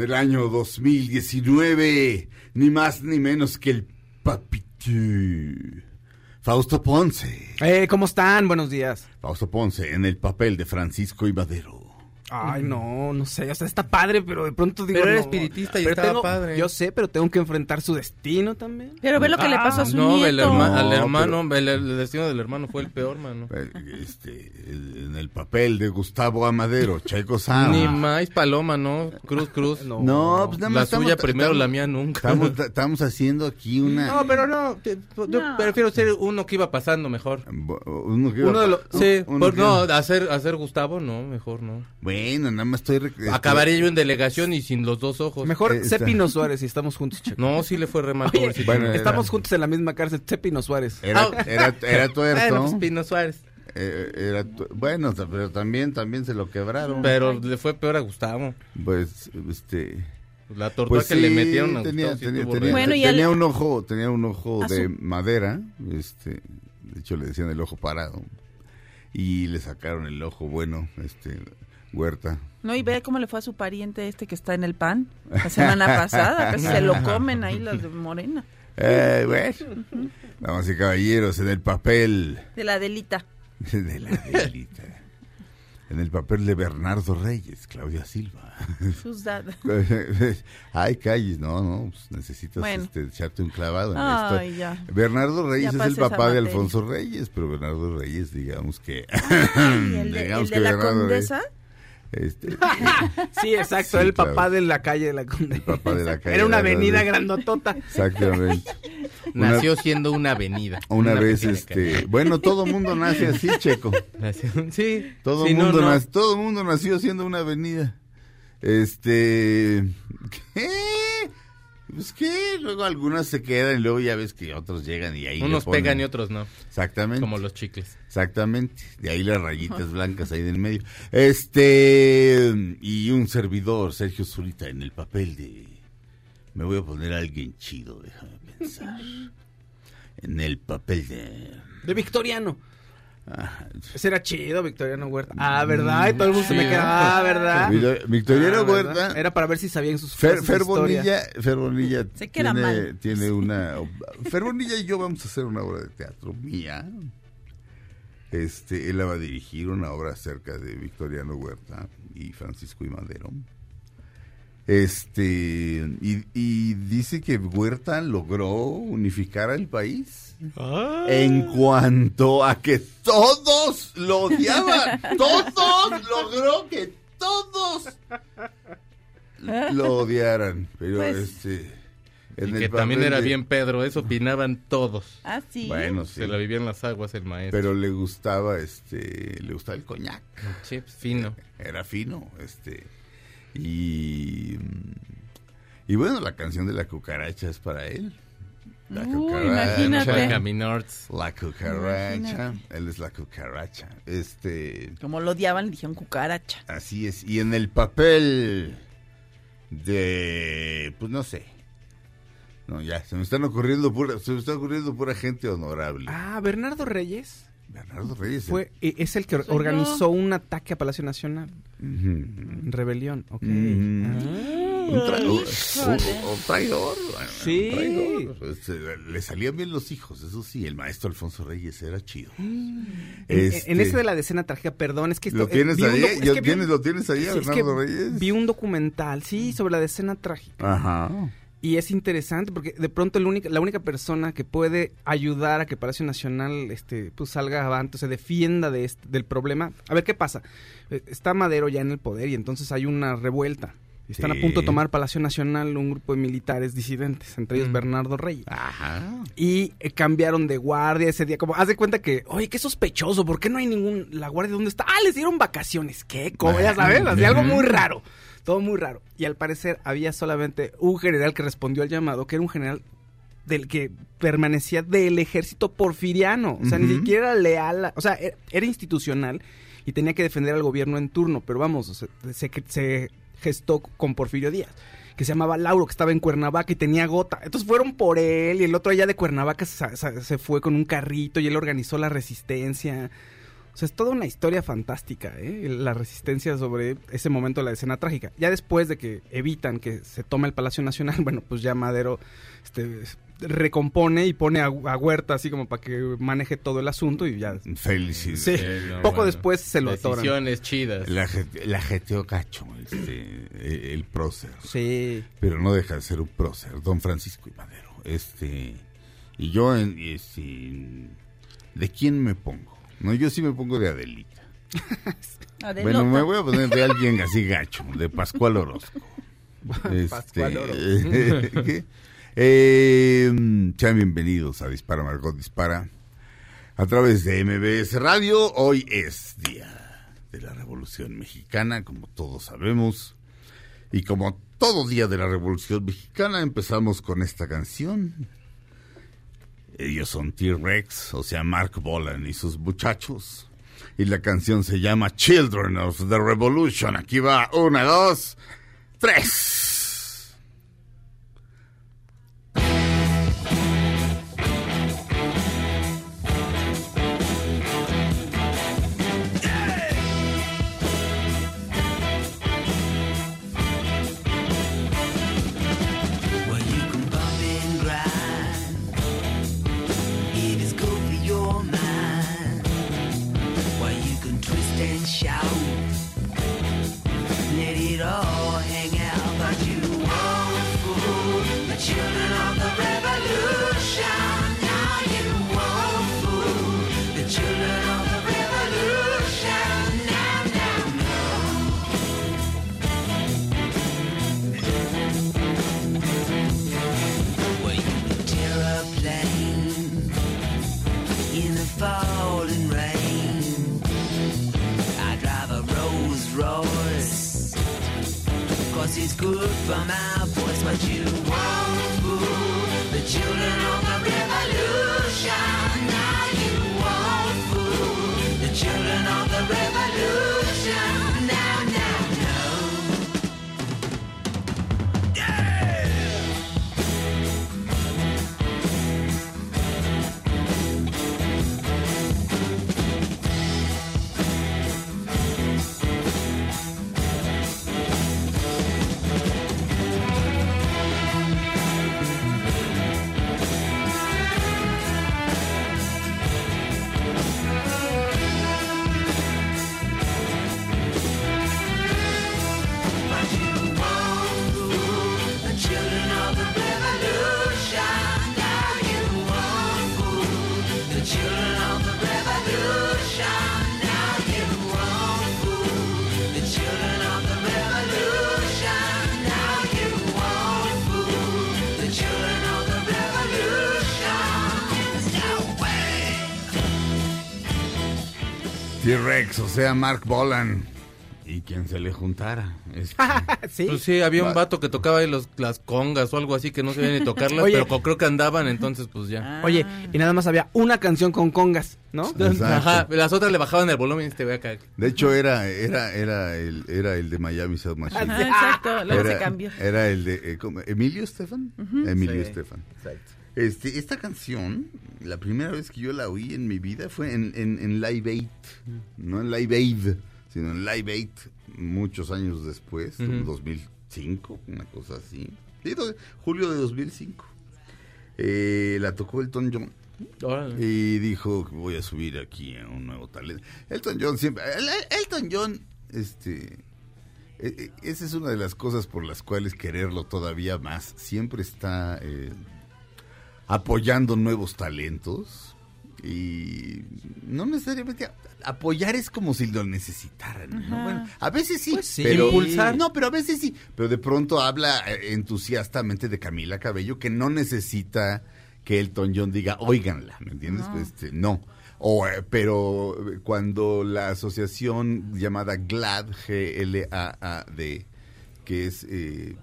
del año 2019. Ni más ni menos que el papito. Fausto Ponce. Eh, ¿cómo están? Buenos días. Fausto Ponce en el papel de Francisco y Madero. Ay, no, no sé, o sea, está padre, pero de pronto digo... Pero era no. espiritista y Pero estaba tengo- padre. Yo sé, pero tengo que enfrentar su destino también. Pero ve lo que le pasó a su No, el nieto. herma- al No, hermano, el, el destino del hermano fue el peor, mano. Eh, Este, el- en el papel de Gustavo Amadero, Checo Sam. Ni más paloma, ¿no? Cruz, cruz. No. No, pues nada más la estamos- suya primero, estamos- la mía nunca. Estamos, estamos haciendo aquí una... No, pero no, te- yo No. prefiero ser uno que iba pasando mejor. Uno, que- Uno de los, sí, uno por- que- no, hacer, hacer Gustavo, no, mejor no. Bueno, nada más estoy... rec- Acabaría yo en delegación y sin los dos ojos. Mejor Eh, sé está- Pino Suárez y estamos juntos, Checo. No, sí le fue re mal, Oye, pobrecito. bueno, era- estamos juntos en la misma cárcel, sé Pino Suárez. Era, Ah. era, era tuerto. Bueno, pues Pino Suárez. Eh, era tu- bueno, pero también, también se lo quebraron. Pero le fue peor a Gustavo. Pues, este... La tortura Pues que sí, le metieron a tenía, Gustavo sí tenía, Bueno, y un ojo, tenía un ojo A de madera, este, de hecho le decían el ojo parado, y le sacaron el ojo bueno, este, Huerta. No, y ve cómo le fue a su pariente este que está en el pan la semana pasada. Casi se lo comen ahí los de Morena. Eh, bueno, damas y caballeros, en el papel De la delita. de la delita, en el papel de Bernardo Reyes, Claudia Silva. Sus Ay, calles, no, no, pues necesitas Bueno. este, echarte un clavado en Ay, historia. ya. Bernardo Reyes Ya es el papá de. Alfonso Reyes, pero Bernardo Reyes, digamos que... Ay, el de, digamos el de que la Bernardo condesa. Reyes, este, Sí, exacto, Sí, el claro. papá de la calle de la Conde. el papá de la calle. Era una avenida grandotota. Exactamente. Una- Nació siendo una avenida. Una, vez, pequeña este... Bueno, todo mundo nace así, Checo. Nació- sí. Todo Sí, mundo no. nac- todo mundo nació siendo una avenida. Este, ¿qué? Pues qué, luego algunas se quedan y luego ya ves que otros llegan y ahí Unos ponen- pegan y otros no. Exactamente. Como los chicles. Exactamente. De ahí las rayitas blancas ahí del medio. Este, y un servidor, Sergio Zurita, en el papel de me voy a poner a alguien chido, déjame pensar. En el papel de De Victoriano. Ah, Ese era chido, Victoriano Huerta. Ah, ¿verdad? Y todo el mundo se me Sí. queda, ah, ¿verdad? Victor- Victoriano Ah, ¿verdad? Huerta. Era para ver si sabían sus Fer, Fer. Bonilla, Fer Bonilla Sé que era tiene, mal. tiene una... Fer Bonilla y yo vamos a hacer una obra de teatro mía. Este, él la va a dirigir una obra acerca de Victoriano Huerta y Francisco y Madero. Este, y, y dice que Huerta logró unificar al país en cuanto a que todos lo odiaban. Todos logró que todos lo odiaran. Pero Pues- este. Y en el que también era de- bien Pedro, eso opinaban todos. Ah, sí. Bueno, sí. Se la vivían las aguas el maestro. Pero le gustaba, este, le gustaba el coñac. Sí, pues, fino. Era fino, este. Y. Y bueno, la canción de la cucaracha es para él. La Uy, cucaracha. imagínate. La cucaracha. Imagínate. Él es la cucaracha. Este. Como lo odiaban, le dijeron cucaracha. Así es. Y en el papel de. Pues no sé. No, ya, se me están ocurriendo pura, se me está ocurriendo pura gente honorable. Ah, Bernardo Reyes Bernardo Reyes. fue, eh, es el que Soy organizó un ataque a Palacio Nacional. Rebelión, ok. Un, tra- un- un- un traidor. Sí. un traidor. Este, le salían bien los hijos, eso sí. El maestro Alfonso Reyes era chido. En, Este, en ese de la decena trágica, perdón, es que ¿Lo esto- eh, tienes vi un ahí? es ¿Yo- que vi un- tienes- ¿Lo tienes ahí, sí, es que Bernardo Reyes? Vi un documental, sí, sobre la decena trágica. Ajá. Y es interesante porque de pronto el única, la única persona que puede ayudar a que Palacio Nacional este, pues salga avante, se defienda de este- del problema. A ver qué pasa. Eh, Está Madero ya en el poder y entonces hay una revuelta. Están Sí. a punto de tomar Palacio Nacional un grupo de militares disidentes, entre ellos Mm. Bernardo Reyes. Ajá. Y eh, cambiaron de guardia ese día. Como, haz de cuenta que, oye, qué sospechoso, ¿por qué no hay ningún. La guardia, ¿dónde está? Ah, les dieron vacaciones. ¿Qué? Como ya sabes, así algo muy raro. Todo muy raro. Y al parecer había solamente un general que respondió al llamado, que era un general del que permanecía del ejército porfiriano. O sea, ni siquiera era leal. o sea, era, era institucional y tenía que defender al gobierno en turno. Pero vamos, o sea, se, se gestó con Porfirio Díaz que se llamaba Lauro, que estaba en Cuernavaca y tenía gota. Entonces fueron por él y el otro allá de Cuernavaca se, se- fue con un carrito y él organizó la resistencia. O sea, es toda una historia fantástica, ¿eh? La resistencia sobre ese momento de la escena trágica. Ya después de que evitan que se tome el Palacio Nacional, bueno, pues ya Madero este, recompone y pone a, a Huerta así como para que maneje todo el asunto y ya... Felicidades. Sí, no, poco bueno. después se lo atoran. Decisiones chidas. La, la jeteó cacho, este, el, el prócer. Sí. Pero no deja de ser un prócer, don Francisco y Madero. Este, y yo, en, este, ¿de quién me pongo? No, yo sí me pongo de Adelita. Adelota. Bueno, me voy a poner de alguien así gacho, de Pascual Orozco. Este, Pascual Orozco. ¿qué? Eh, sean bienvenidos a Dispara Margot Dispara a través de MBS Radio. Hoy es día de la Revolución Mexicana, como todos sabemos. Y como todo día de la Revolución Mexicana, empezamos con esta canción. Ellos son T-Rex, o sea, Mark Bolan y sus muchachos. Y la canción se llama Children of the Revolution. Aquí va, una, dos, tres. Good for my voice, but you O sea, Mark Bolan. Y quien se le juntara. Este, sí. Pues sí, había un Va- vato que tocaba ahí los, las congas o algo así que no sabía ni tocarlas, Oye. pero creo que andaban, entonces pues ya. Oye, y nada más había una canción con congas, ¿no? Exacto. Ajá, las otras le bajaban el volumen y este ve acá. De hecho, era, era, era, el, era el de Miami Sound Machine. Ajá, exacto, luego era, se cambió. Era el de eh, ¿cómo? Emilio Estefan. Emilio Sí. Estefan. Exacto. Este, esta canción, la primera vez que yo la oí en mi vida fue en, en, en Live Aid. No en Live Aid, sino en Live Aid muchos años después, Ujú. 2005, una cosa así. Julio de 2005. Eh, la tocó Elton John. Órale. Y dijo que voy a subir aquí a un nuevo talento. Elton John siempre. el- el- Elton John, este. eh, eh, esa es una de las cosas por las cuales quererlo todavía más. Siempre está eh, apoyando nuevos talentos y no necesariamente a- apoyar es como si lo necesitaran. Bueno, a veces sí, Pues sí. pero Impulsar. No, pero a veces sí. Pero de pronto habla eh, entusiastamente de Camila Cabello que no necesita que Elton John diga, óiganla, ¿me entiendes? No. Pues, este, no. O, eh, pero eh, cuando la asociación llamada GLAD, G-L-A-A-D, que es eh,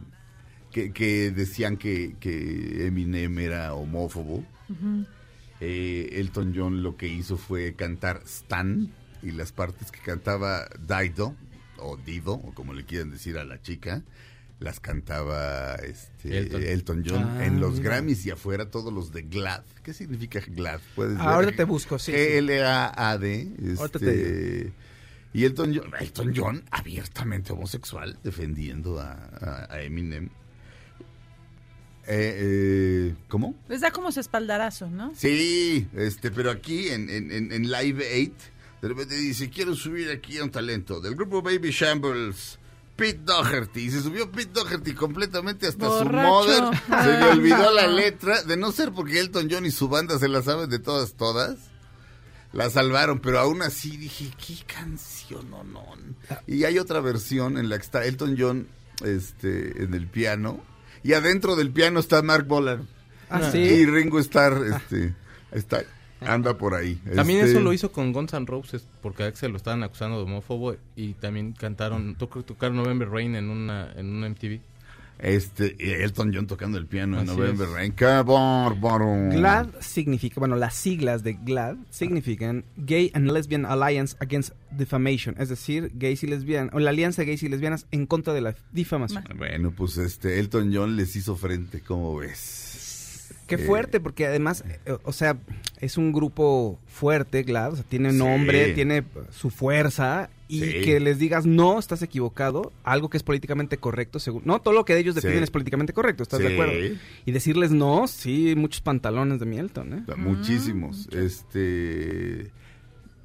que, que decían que, que Eminem era homófobo, eh, Elton John lo que hizo fue cantar Stan y las partes que cantaba Dido o Dido o como le quieran decir a la chica las cantaba este, Elton. Elton. John Ah, en los mira. Grammys y afuera todos los de GLAD. ¿Qué significa GLAD? Puedes ver. Ahora te busco, sí. G-L-A-A-D. Este, y Elton John, Elton John abiertamente homosexual defendiendo a, a- a Eminem. Eh, eh, ¿Cómo? Les da como su espaldarazo, ¿no? Sí, este, pero aquí en, en, en- Live 8, de repente dice, quiero subir aquí a un talento del grupo Baby Shambles, Pete Doherty. Y se subió Pete Doherty completamente hasta su mother. Se le Ah. olvidó la letra, de no ser porque Elton John y su banda se la saben de todas, todas. La salvaron, pero aún así dije, qué canción, no, no. Y hay otra versión en la que está Elton John este, en el piano. Y adentro del piano está Mark Bolan. Ah, Y sí. Ringo Starr este, está, anda por ahí. También Este, eso lo hizo con Guns N' Roses, porque a Axel lo estaban acusando de homófobo y también cantaron, toc- tocaron November Rain en una, en una MTV. Este, Elton John tocando el piano en November es. Rain. ¡Qué bárbaro! GLAD significa, bueno, las siglas de GLAD significan Gay and Lesbian Alliance Against Defamation, es decir, gays y lesbianas, o la alianza de gays y lesbianas en contra de la difamación. Bueno, pues este, Elton John les hizo frente, ¿cómo ves? Qué Eh, fuerte, porque además, eh, o sea, es un grupo fuerte, GLAD, o sea, tiene nombre, Sí. tiene su fuerza, y Sí. que les digas, no, estás equivocado, algo que es políticamente correcto, según, no, todo lo que ellos definen Sí. es políticamente correcto, ¿estás de acuerdo? Y decirles no, sí, muchos pantalones de Mielton, ¿eh? Muchísimos. Este.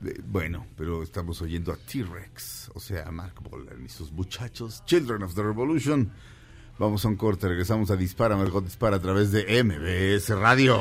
de- Bueno, pero estamos oyendo a T-Rex, o sea, a Mark Bolan y sus muchachos, Children of the Revolution. Vamos a un corte, regresamos a Dispara, Margot Dispara a través de MBS Radio.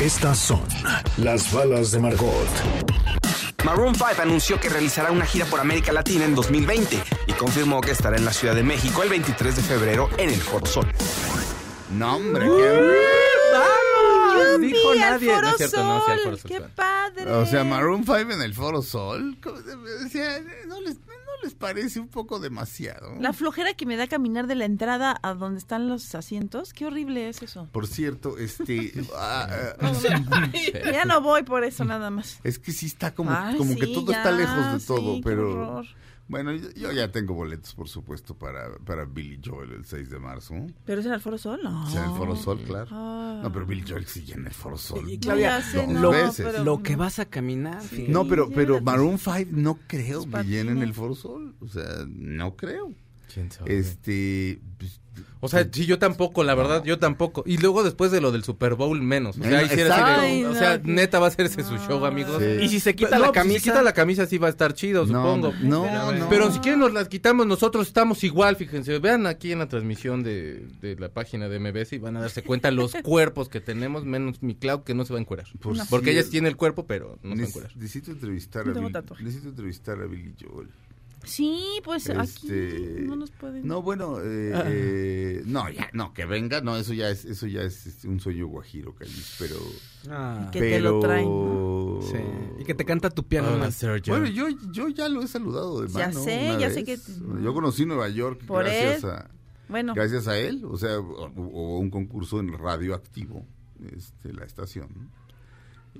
Estas son las balas de Margot. Maroon 5 anunció que realizará una gira por América Latina en 2020 y confirmó que estará en la Ciudad de México el 23 de febrero en el Foro Sol. No, hombre, dijo nadie. Foro No es cierto, no, sí, al. Foro Sol ¡Qué padre! O sea, Maroon 5 en el Foro Sol. ¿cómo se- o sea, ¿no les, ¿no les parece un poco demasiado? La flojera que me da caminar de la entrada a donde están los asientos, qué horrible es eso. Por cierto, este. ah, ah, Ya no voy por eso nada más. Es que sí está como, Ay, como que todo ya, está lejos de todo, pero. Bueno, yo, yo ya tengo boletos, por supuesto, para, para Billy Joel el 6 de marzo. ¿Pero es en el Foro Sol? No. Sea, en el Foro Sol, claro. Ah. No, pero Billy Joel sí en el Foro Sol. Y Claudia, dos no, veces. pero- Lo que vas a caminar, fíjate. No, pero, Sí, pero. Maroon 5 no creo que llenen el Foro Sol. O sea, no creo. ¿Quién sabe? Este. pues, O sea, sí, yo tampoco, la verdad, yo tampoco. Y luego después de lo del Super Bowl, menos. O sea, ahí sí era así Exacto. de- Ay, o sea, que- neta va a hacerse su show, amigos. Sí. Y si se quita No, la pues, camisa, Si se quita la camisa sí va a estar chido, No, supongo. no, pero, no. Pero si quieren nos las quitamos, nosotros estamos igual, fíjense. Vean aquí en la transmisión de, de la página de MBS y van a darse cuenta los cuerpos que tenemos, menos mi Clau que no se va a encuerar. Por Porque ella cierto. tiene el cuerpo, pero no se va a encuerar. necesito entrevistar a necesito entrevistar a Billy Joel. Sí, pues Este, aquí no nos pueden. No, bueno, eh, Ah. eh, no, ya, no, que venga, no, eso ya es, eso ya es este, un sueño guajiro, Callis, pero, Ah, Que te lo traen, ¿no? sí. Y que te canta tu piano. Sergio. bueno, yo, yo ya lo he saludado de Ya mano. sé, una ya vez. sé que- Yo conocí Nueva York Por gracias él. a, Bueno, gracias a él, o sea, hubo un concurso en radioactivo este, la estación.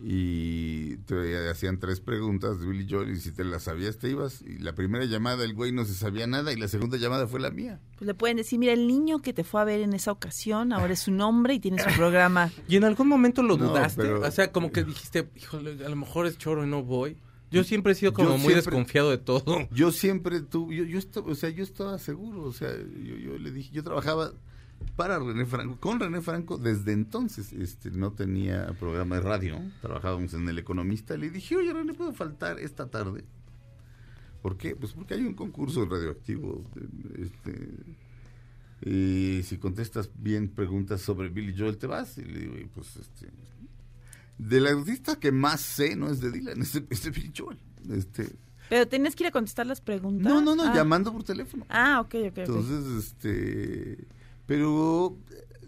Y te hacían tres preguntas de Billy Joel y si te las sabías te ibas. Y la primera llamada el güey no se sabía nada y la segunda llamada fue la mía. Pues le pueden decir, mira, el niño que te fue a ver en esa ocasión, ahora es su nombre y tiene su programa. ¿Y en algún momento lo No, dudaste? pero- O sea, como que dijiste, híjole, a lo mejor es choro y no voy. Yo siempre he sido como muy siempre- desconfiado de todo. Yo siempre tuve, yo, yo estaba, o sea, yo estaba seguro, o sea, yo, yo le dije, yo trabajaba para René Franco, con René Franco desde entonces, este, no tenía programa de radio, trabajábamos en El Economista, le dije, oye René, ¿puedo faltar esta tarde? ¿Por qué? Pues porque hay un concurso radioactivo, este, y si contestas bien preguntas sobre Billy Joel, te vas, y le digo, y pues, este, del artista que más sé no es de Dylan, es de, es de Billy Joel, este... Pero tienes que ir a contestar las preguntas. No, no, no, Ah. llamando por teléfono. Ah, ok, ok, ok. Entonces, este. Pero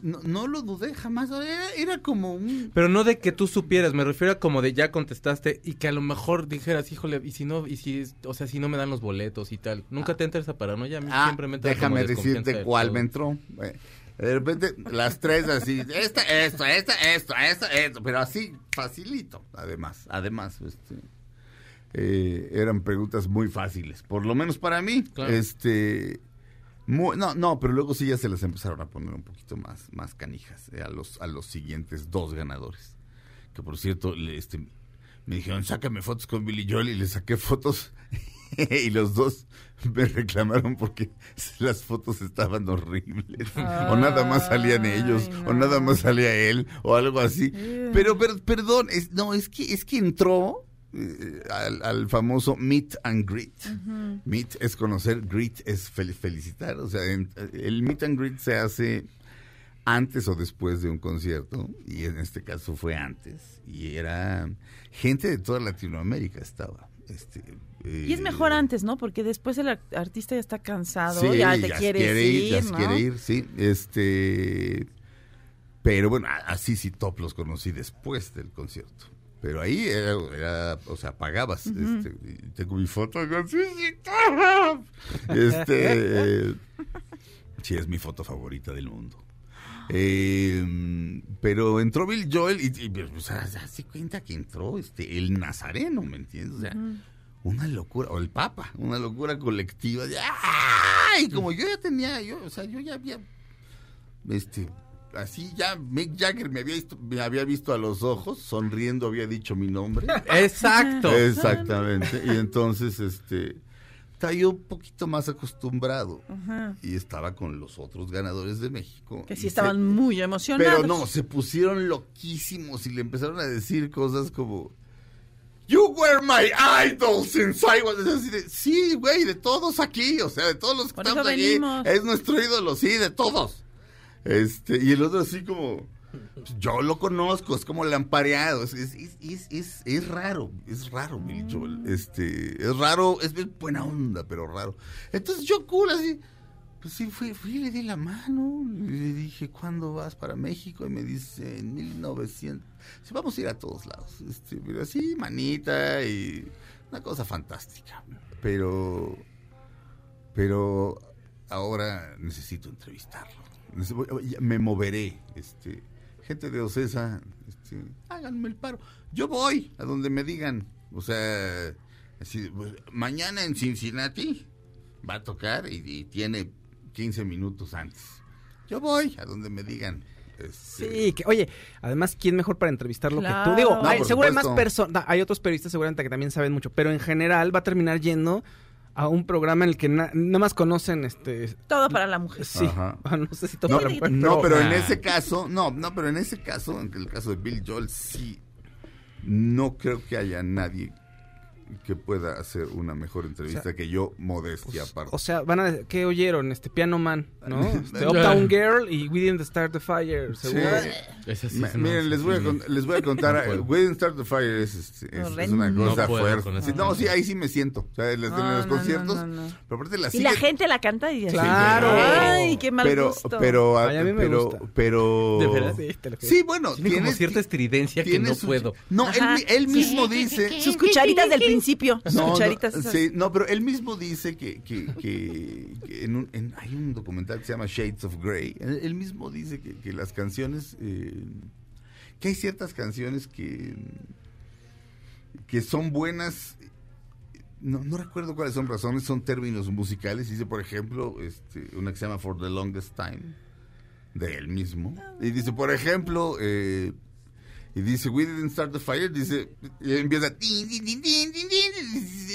no, no lo dudé jamás. Era, era como un. Pero no de que tú supieras, me refiero a como de ya contestaste y que a lo mejor dijeras, híjole, y si no, y si, o sea, si no me dan los boletos y tal. Nunca te entra esa paranoia, a mí Ah, siempre me entra déjame decirte de cuál me entró. De repente, las tres así, esta, esto, esta, esto, esto, esto, pero así, facilito, además, además, este, eh, eran preguntas muy fáciles, por lo menos para mí, Claro. este, no, no, pero luego sí ya se las empezaron a poner un poquito más, más canijas eh, a los, a los siguientes dos ganadores, que por cierto, le- este, me dijeron, sácame fotos con Billy Joel y le saqué fotos y los dos me reclamaron porque las fotos estaban horribles. O nada más salían Ay, ellos o nada más salía él o algo así. Pero, pero perdón es, no es que es que entró al, al famoso meet and greet meet es conocer greet es fel- felicitar o sea en- el meet and greet se hace antes o después de un concierto, y en este caso fue antes, y era gente de toda Latinoamérica estaba. Este, Y es eh, mejor antes, ¿no? Porque después el ar- artista ya está cansado, Sí, ya te quiere ir, ya ¿no? quiere ir, sí. Este, pero bueno, así sí Top los conocí después del concierto. Pero ahí era, era, o sea, pagabas. este, y tengo mi foto. digo, sí, sí, Top. Este, sí, es mi foto favorita del mundo. Eh, pero entró Bill Joel y, y pues, se hace cuenta que entró este el nazareno, ¿me entiendes? O sea, una locura, o el Papa, una locura colectiva. de, ¡ay! Como yo ya tenía, yo, o sea, yo ya había, este, así ya Mick Jagger me había visto, me había visto a los ojos, sonriendo había dicho mi nombre. Exacto. Exactamente. Y entonces, este, estaba yo un poquito más acostumbrado Ajá. y estaba con los otros ganadores de México. Que sí se- estaban muy emocionados. pero no, se pusieron loquísimos y le empezaron a decir cosas como You were my idol since I was así de, sí, güey, de todos aquí, o sea, de todos los que Por estamos aquí, venimos. es nuestro ídolo, sí, de todos. Este, y el otro así como yo lo conozco, es como lampareado, es, es, es, es, raro, es raro, Billy Joel, este, es raro, es, buena onda, pero raro. Entonces yo cool así, pues sí, fui, le di la mano, y le dije, ¿cuándo vas para México? Y me dice, en 1900, sí, vamos a ir a todos lados, este, pero así, manita, y una cosa fantástica, pero, pero ahora necesito entrevistarlo, me moveré, este, gente de Ocesa, este, háganme el paro, yo voy a donde me digan, o sea, así, pues, mañana en Cincinnati, va a tocar y, y tiene 15 minutos antes. Yo voy a donde me digan. este, Sí, que, oye, además, ¿quién mejor para entrevistarlo que Claro. tú? Digo, No, hay, seguro hay más personas, hay otros periodistas seguramente que también saben mucho, pero en general va a terminar yendo a un programa en el que na- nada más conocen, este, Todo para la mujer. sí, Ajá. No sé si todo No, para mujer, no, pero en Ah. ese caso, no, no, pero en ese caso, en el caso de Bill Joel, sí, no creo que haya nadie que pueda hacer una mejor entrevista O sea, que yo, modestia aparte. O sea, van a ¿qué oyeron? Este Piano Man, ¿no? Este, Uptown Girl y We Didn't Start the Fire, seguro. Sí miren, les voy, a, sí. con- les voy a contar. No. We Didn't Start the Fire es, es- es- es Horrendo. una cosa No fuerte. no, sí, ahí sí me siento. O sea, en los, en No, los no, conciertos. no, no, no. Pero aparte la Y la gente la canta y dice, Claro. Ay, qué mal pero, gusto. pero, Ay, a mí me pero, gusta. pero, ¿De veras? Sí, te lo. Sí, bueno, Tiene como cierta estridencia que no su- puedo. No, él mismo dice. Sus cucharitas del principio. No, no, cucharitas esas. sí, no, pero él mismo dice que, que, que- que en un, en- hay un documental que se llama Shades of Grey. Él, él mismo dice que, que las canciones, eh, que hay ciertas canciones que, que son buenas. No, no recuerdo cuáles son razones, son términos musicales. Dice, por ejemplo, este, una que se llama For the Longest Time, de él mismo. Y dice, por ejemplo, eh, y dice, We didn't start the fire, dice, y empieza,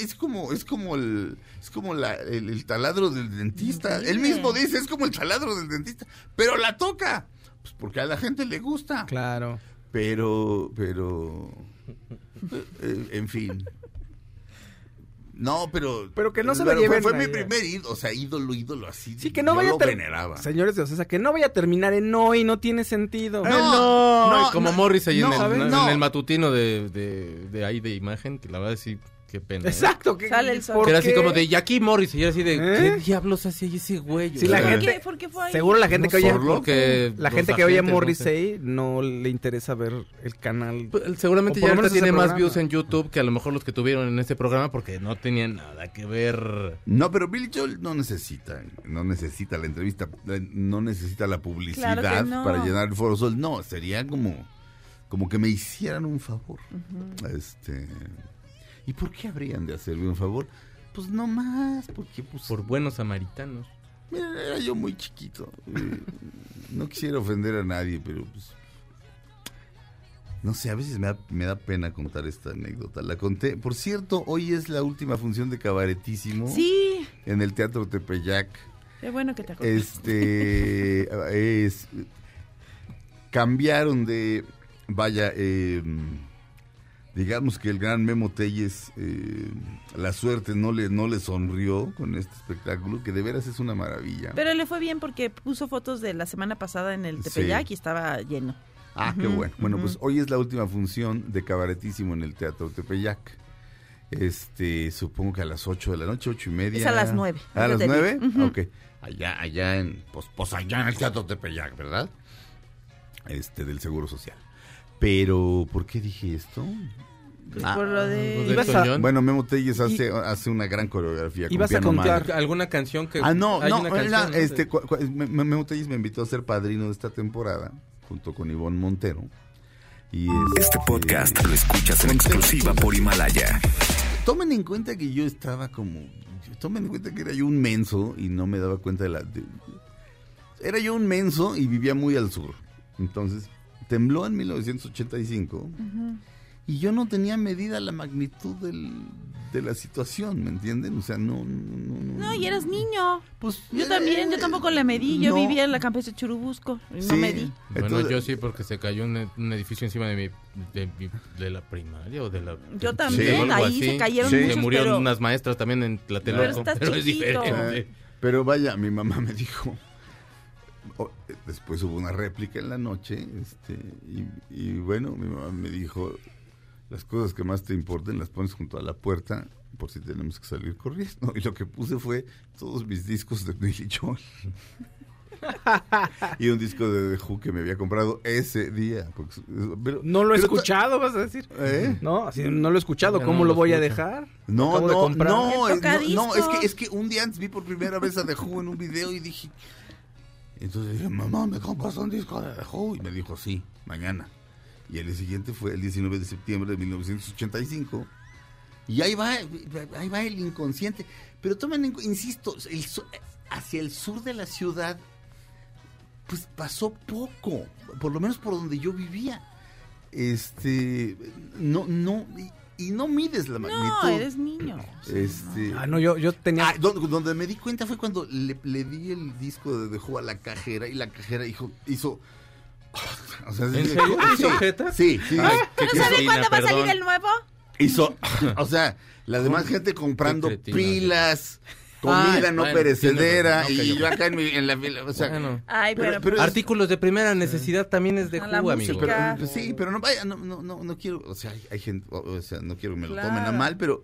es como, es como el, es como la- el, el taladro del dentista. Él mismo dice, es como el taladro del dentista, pero la toca, pues porque a la gente le gusta. Claro. Pero, pero, eh, en fin. No, pero... Pero que no se lo fue- lleven Fue, a- mi primer ídolo, o sea, ídolo, ídolo así. Sí, que no yo vaya a ter- veneraba. Señores de Ocesa, que no vaya a terminar en hoy, no tiene sentido. No, no, no, como no, Morris ahí no, en, el, ¿sabes? en No. el matutino de, de, de ahí de imagen, que la verdad sí, qué pena. ¿eh? Exacto. Que, Sale el sol. ¿por Que era así como de aquí Morris, y era así de ¿Eh? ¿qué diablos hacía ahí ese güey? Sí, la ¿Por gente- qué? ¿Por qué fue ahí? Seguro la gente No, que oye porque la gente que oye no sé. Morrissey no le interesa ver el canal. Pues, Seguramente ya ahorita tiene más views en YouTube que a lo mejor los que tuvieron en este programa porque no tenían nada que ver. No, pero Billy Joel no necesita, no necesita la entrevista, eh, no necesita la publicidad Claro que no. para llenar el Foro Sol. No, sería como, como que me hicieran un favor. Este, ¿y por qué habrían de hacerme un favor? Pues no más, porque pues Por buenos samaritanos. mira, era yo muy chiquito. eh, no quisiera ofender a nadie, pero pues no sé, a veces me da, me da pena contar esta anécdota. La conté, por cierto, hoy es la última función de Cabaretísimo Sí, en el Teatro Tepeyac. qué bueno que te acuerdas. Este es cambiaron de vaya eh, digamos que el gran Memo Telles eh, la suerte no le no le sonrió con este espectáculo que de veras es una maravilla. Pero le fue bien porque puso fotos de la semana pasada en el Sí. Tepeyac y estaba lleno. Ah, qué bueno. Bueno, pues hoy es la última función de Cabaretísimo en el Teatro Tepeyac. Este, supongo que a las 8 de la noche, ocho y media. Es a las nueve, ¿A las antes de 9? ir. Ujú. Ok. Allá, allá en, pues, pues allá en el Teatro Tepeyac, ¿verdad? Este, del Seguro Social. Pero, ¿por qué dije esto? Pues Ah, por lo de... Ibas a-. Bueno, Memo Telles hace, hace una gran coreografía. con Ibas a piano contar-. ¿Alguna canción que Ah, no, hay no, una era, canción, ¿no? este, Me- Memo Telles me invitó a ser padrino de esta temporada, junto con Ivonne Montero. Y Este podcast lo escuchas en exclusiva por Himalaya. Tomen en cuenta que yo estaba como. Tomen en cuenta que era yo un menso y no me daba cuenta de la. de- era yo un menso y vivía muy al sur. Entonces, tembló en 1985 y yo no tenía medida la magnitud del, de la situación, ¿me entienden? O sea, no. No, no, no, No, y eras niño. Pues, Yo también, yo tampoco le medí. Yo no. vivía en la campestre de Churubusco y no Sí. medí. Bueno, Entonces- yo sí, porque se cayó un, un edificio encima de mi, de, mi- de la primaria o de la... Yo de- también, ahí así. se cayeron Sí. Se muchos, murieron pero... unas maestras también en Tlatelolco, Pero es diferente. Eh, Pero vaya, mi mamá me dijo. Eh, después hubo una réplica en la noche. Este, y, y bueno, mi mamá me dijo: Las cosas que más te importen las pones junto a la puerta por si tenemos que salir corriendo. Y lo que puse fue todos mis discos de Billy Joel. y un disco de The Who que me había comprado ese día. porque- pero- No lo he escuchado, vas a decir. ¿Eh? No, así no lo he escuchado. Ya ¿Cómo no lo lo voy a dejar? No, Acabo de no, comprar. no, no, no, es que es que un día antes vi por primera vez a The Who en un video y dije, entonces dije, mamá, ¿me compras un disco de Who? Y me dijo, sí, mañana. Y el siguiente fue el 19 de septiembre de 1985. Y ahí va, ahí va el inconsciente. Pero cu- insisto, hacia el sur de la ciudad, pues pasó poco, por lo menos por donde yo vivía. Este, no, no, y, no mides la magnitud. No, eres niño. Este, Ah, no, yo, yo tenía... Ah, donde, donde me di cuenta fue cuando le, le di el disco de Dejó a la cajera y la cajera hizo... hizo o sea, ¿En sí, serio? ¿Hizo jeta? Sí, sí. Ay, qué ¿No sabe cretina, cuándo va a salir el nuevo? Hizo, o sea, la demás gente comprando pilas, comida Ay, no bueno, perecedera razón, y yo acá en, mi- en la fila, o sea, Bueno. Ay, Pero- pero... pero- Artículos de primera necesidad también es de Who, amigo. pero, pues, sí, pero no vaya, no, no, no, no quiero, o sea, hay, hay gente, o, sea, no quiero que me lo tomen a mal, pero,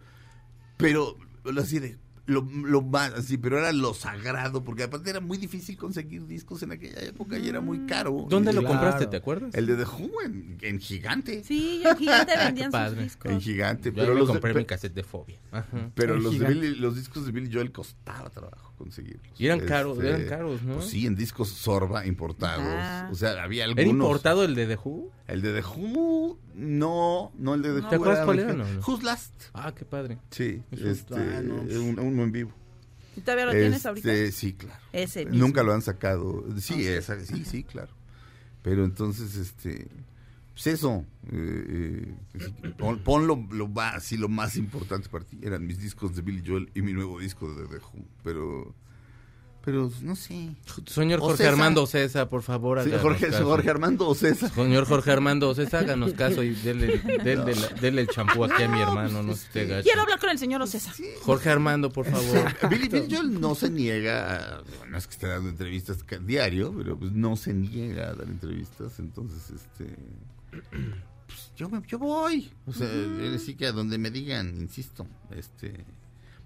pero, lo así de, lo, lo más, así, pero era lo sagrado, porque aparte era muy difícil conseguir discos en aquella época y era muy caro. ¿Dónde lo Claro. compraste? ¿Te acuerdas? El de The Who en, en Gigante. Sí, yo gigante vendían sus discos. En Gigante. Yo Pero, los, de- compré pe- mi cassette de fobia. Ajá. pero En los, de. Billy- los discos de Billy Joel costaba trabajo conseguirlos. Y eran caros, eran caros, ¿no? Pues sí, en discos Sorba importados. Ah. O sea, había algunos. ¿Era importado el de The Who? El de The Who, no, no el de The Who. ¿Te acuerdas cuál era, mexicano. no? Who's Last. Ah, qué padre. Sí, este, no. un- uno en vivo. ¿Y todavía lo tienes Este, ahorita? Sí, claro. Ese mismo. Nunca lo han sacado. Sí, esa- sí, sí, claro. Pero entonces, este, pues eso, eh, eh, pon, pon lo, lo más, así, lo más importante para ti. Eran mis discos de Billy Joel y mi nuevo disco de The Who. Pero, pero no sé. Señor Jorge. Armando César, por favor, Sí, Jorge, caso. Jorge Armando o César. Señor Jorge Armando César, háganos caso y dele, dele, dele el champú aquí a mi hermano, no esté gacho. Quiero hablar con el señor Ocesa. Jorge Armando, por favor. Billy, Billy Joel no se niega, a- no es que esté dando entrevistas diario, pero pues no se niega a dar entrevistas, entonces este pues, yo me, yo voy, o sea, él sí que a donde me digan, insisto, este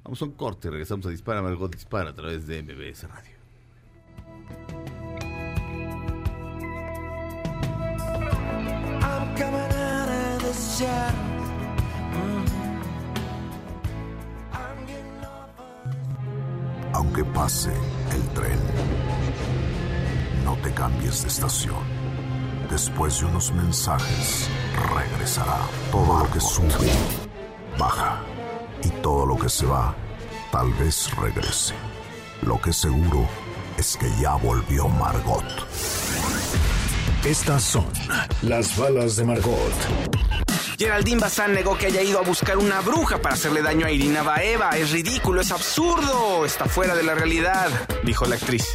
vamos a un corte, regresamos a Dispara Margot Dispara a través de MBS Radio. I'm coming out of off Aunque pase el tren, no te cambies de estación. Después de unos mensajes, regresará todo lo que sube, baja y todo lo que se va, tal vez regrese. Lo que seguro es que ya volvió Margot. Estas son las balas de Margot. Geraldine Bazán negó que haya ido a buscar una bruja para hacerle daño a Irina Baeva. Es ridículo, es absurdo, está fuera de la realidad, dijo la actriz.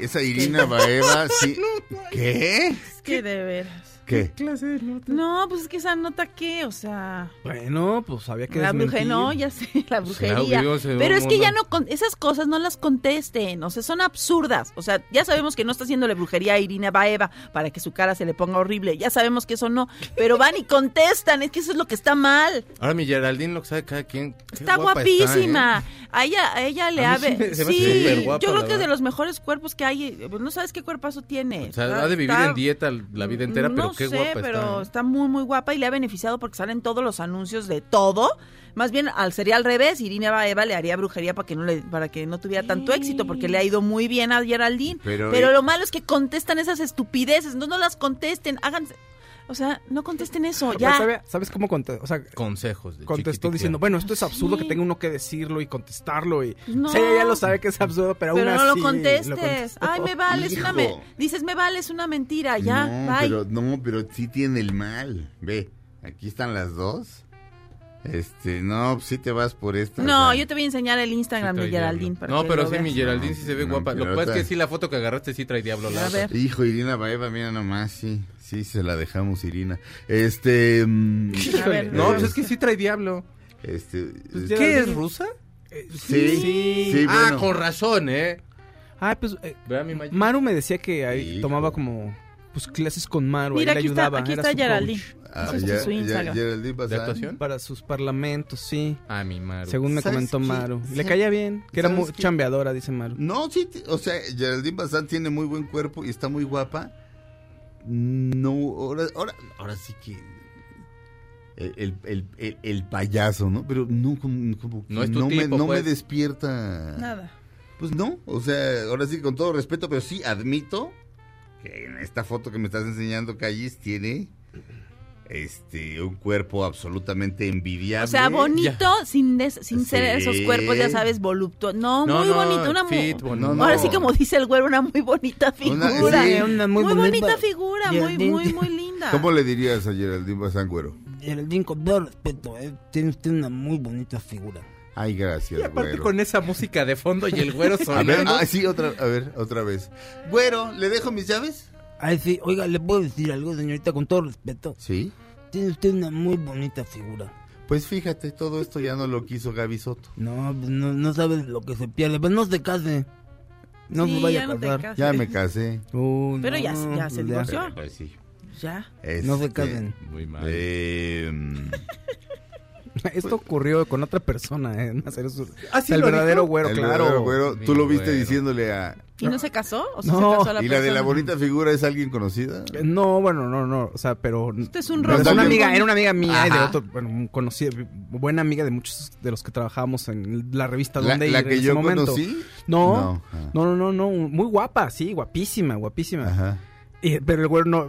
Esa Irina Baeva, sí. ¿Qué? Es que de veras. ¿Qué? No, pues es que esa nota qué, o sea, Bueno, pues había que la brujería, no, ya sé, la brujería. Pero es que ya no, con- esas cosas no las contesten, o sea, son absurdas. O sea, ya sabemos que no está haciéndole brujería a Irina Baeva para que su cara se le ponga horrible, ya sabemos que eso no, pero van y contestan, es que eso es lo que está mal. Ahora mi Geraldine lo sabe cada quien. Está guapa guapísima. ¿eh? A ella, a ella le A mí ha... sí me- se me hace sí, superguapa, yo creo que es de los mejores cuerpos que hay. eh, pues, No sabes qué cuerpazo tiene. O sea, ha de vivir está- en dieta la vida entera, pero no qué sé, guapa pero está. ¿eh? está muy, muy guapa y le ha beneficiado porque salen todos los anuncios de todo. Más bien, al sería al revés, Irina Baeva le haría brujería para que no le, para que no tuviera tanto éxito, porque le ha ido muy bien a Geraldine. Pero, Pero, lo malo es que contestan esas estupideces, no, no las contesten, háganse, o sea, no contesten eso, ya. ¿sabe- ¿Sabes cómo contestó? O sea, Consejos. De contestó diciendo, bueno, esto es absurdo Sí. que tenga uno que decirlo y contestarlo. Y... No. O sea, ella ya lo sabe que es absurdo, pero, Pero aún no lo así contestes. contestó. Ay, me vale, es una Hijo. me- dices, me vale, es una mentira, ya, no, bye. pero no, pero sí tiene el mal. Ve, aquí están las dos. Este, no, pues sí te vas por esta. No, o sea, yo te voy a enseñar el Instagram Sí de Geraldine. para No, que pero sí, veas. mi Geraldine sí se ve No, guapa. Lo que pasa es que sí, la foto que agarraste sí trae diablo. la A otra. ver. Hijo, Irina Baeva, mira nomás, sí, sí, se la dejamos, Irina. Este, mm, A ver, No, pues es que sí trae diablo. este, Pues ¿Qué es rusa? Eh, sí, sí, ah, bueno. con razón, ¿eh? Ay, pues eh. Maru me decía que ahí Hijo. tomaba como pues clases con Maru, Mira, ahí le aquí está, ayudaba. aquí era está coach Geraldine. Ah, ya- ya-. Geraldine ¿De Bazán. actuación? Para sus parlamentos, sí. Ah, mi Maru. Según me ¿Sabes comentó qué? Maru. Le ¿Sabes- caía bien, que era muy qué? chambeadora, dice Maru. No, sí, o sea, Geraldine Bazán tiene muy buen cuerpo y está muy guapa. No, ahora, ahora, ahora sí que el, el, el- el- el payaso, ¿no? Pero no como, como que No es tu me, tipo, no pues. me despierta. Nada. Pues no, o sea, ahora sí con todo respeto, pero sí admito que en esta foto que me estás enseñando, Callis, tiene este un cuerpo absolutamente envidiable. O sea, bonito, sin, des- sin ser esos cuerpos, ya sabes, voluptuosos. No, No, muy no, bonito. Una mu- fit, bonito. No, no. Ahora sí, como dice el güero, una muy bonita Una- figura. sí, una muy, muy bonita bonita. figura, muy, Geraldine. muy, muy linda. ¿Cómo le dirías a Geraldine Bazán, güero? Geraldine, con todo respeto, eh, tiene usted una muy bonita figura. Ay, gracias, Y aparte güero. con esa música de fondo y el güero A ver, sonando. ah, sí, otra, a ver, otra vez. Güero, ¿le dejo mis llaves? Ay, sí, oiga, ¿le puedo decir algo, señorita, con todo respeto? Sí. Tiene usted una muy bonita figura. Pues fíjate, todo esto ya no lo quiso Gaby Soto. No, pues no, no sabes lo que se pierde. Pues no se case. No Sí, se vaya ya a casar. Ya me casé. Uh, Pero no, ya, ya se pues divorció. Pues sí. Ya. No se Este, casen. Muy mal. eh, Esto ocurrió con otra persona, ¿eh? ¿Ah, sí el verdadero dijo? güero, El claro. verdadero güero, tú lo viste güero. diciéndole a... ¿Y no se casó? ¿O sí No. se casó la ¿Y la de la bonita figura es alguien conocida? Eh, No, bueno, no, no, o sea, pero... Este es un rosa una amiga, era una amiga mía y de otro, bueno, conocida, buena amiga de muchos de los que trabajábamos en la revista ¿La, Donde la en que ese yo momento. conocí? No, No, ah. no, no, no, no, muy guapa, sí, guapísima, guapísima. Ajá. Y- pero el güero no,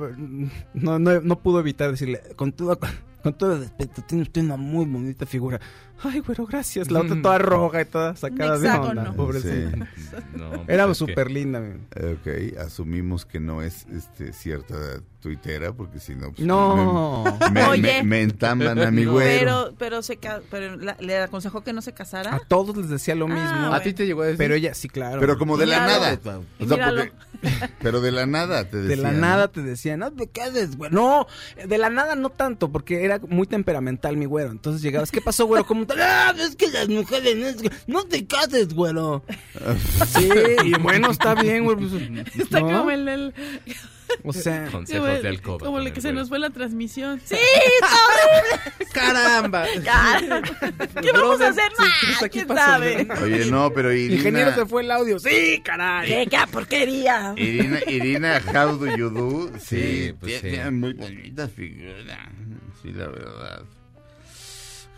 no, no, no pudo evitar decirle, con todo, con todo respeto, tiene usted una muy bonita figura. Ay, güero, gracias. La otra toda roja y toda sacada de onda, pobrecita. No, pues Era que- súper linda. mi- Ok, asumimos que no es este, cierta tuitera, porque si no... pues, No. Me, me- Oye. me- me entamban a mi güero. Pero, pero, se ca- pero la- le aconsejó que no se casara. A todos les decía lo Ah, mismo. bueno. ¿A ti te llegó a decir? Pero ella, sí, claro. Pero como de la Míralo. nada. Y O sea, míralo. porque- pero de la nada te de decían. la ¿no? nada te decía, no te cases, güey. No, de la nada no tanto, porque era muy temperamental mi güero. Entonces llegabas, ¿qué pasó, güero? ¿Cómo tal? Ah, es que las mujeres, no, es que- no te cases, güero. sí, y bueno, está bien, güey. pues, Está ¿no? como el, el- O sea, Consejos como, de alcoba. como el el que se güero. nos fue la transmisión. Sí, ¡Caramba! cara. ¿Qué vamos a hacer? Ah, pues ¿Quién pasó, sabe? Oye, no, pero Irina. ingeniero se fue el audio. Sí, caray. ¿Qué, qué porquería? Irina, Irina, how do you do? Sí, Sí, pues tiene, sí. tiene muy bonita figura. Sí, la verdad.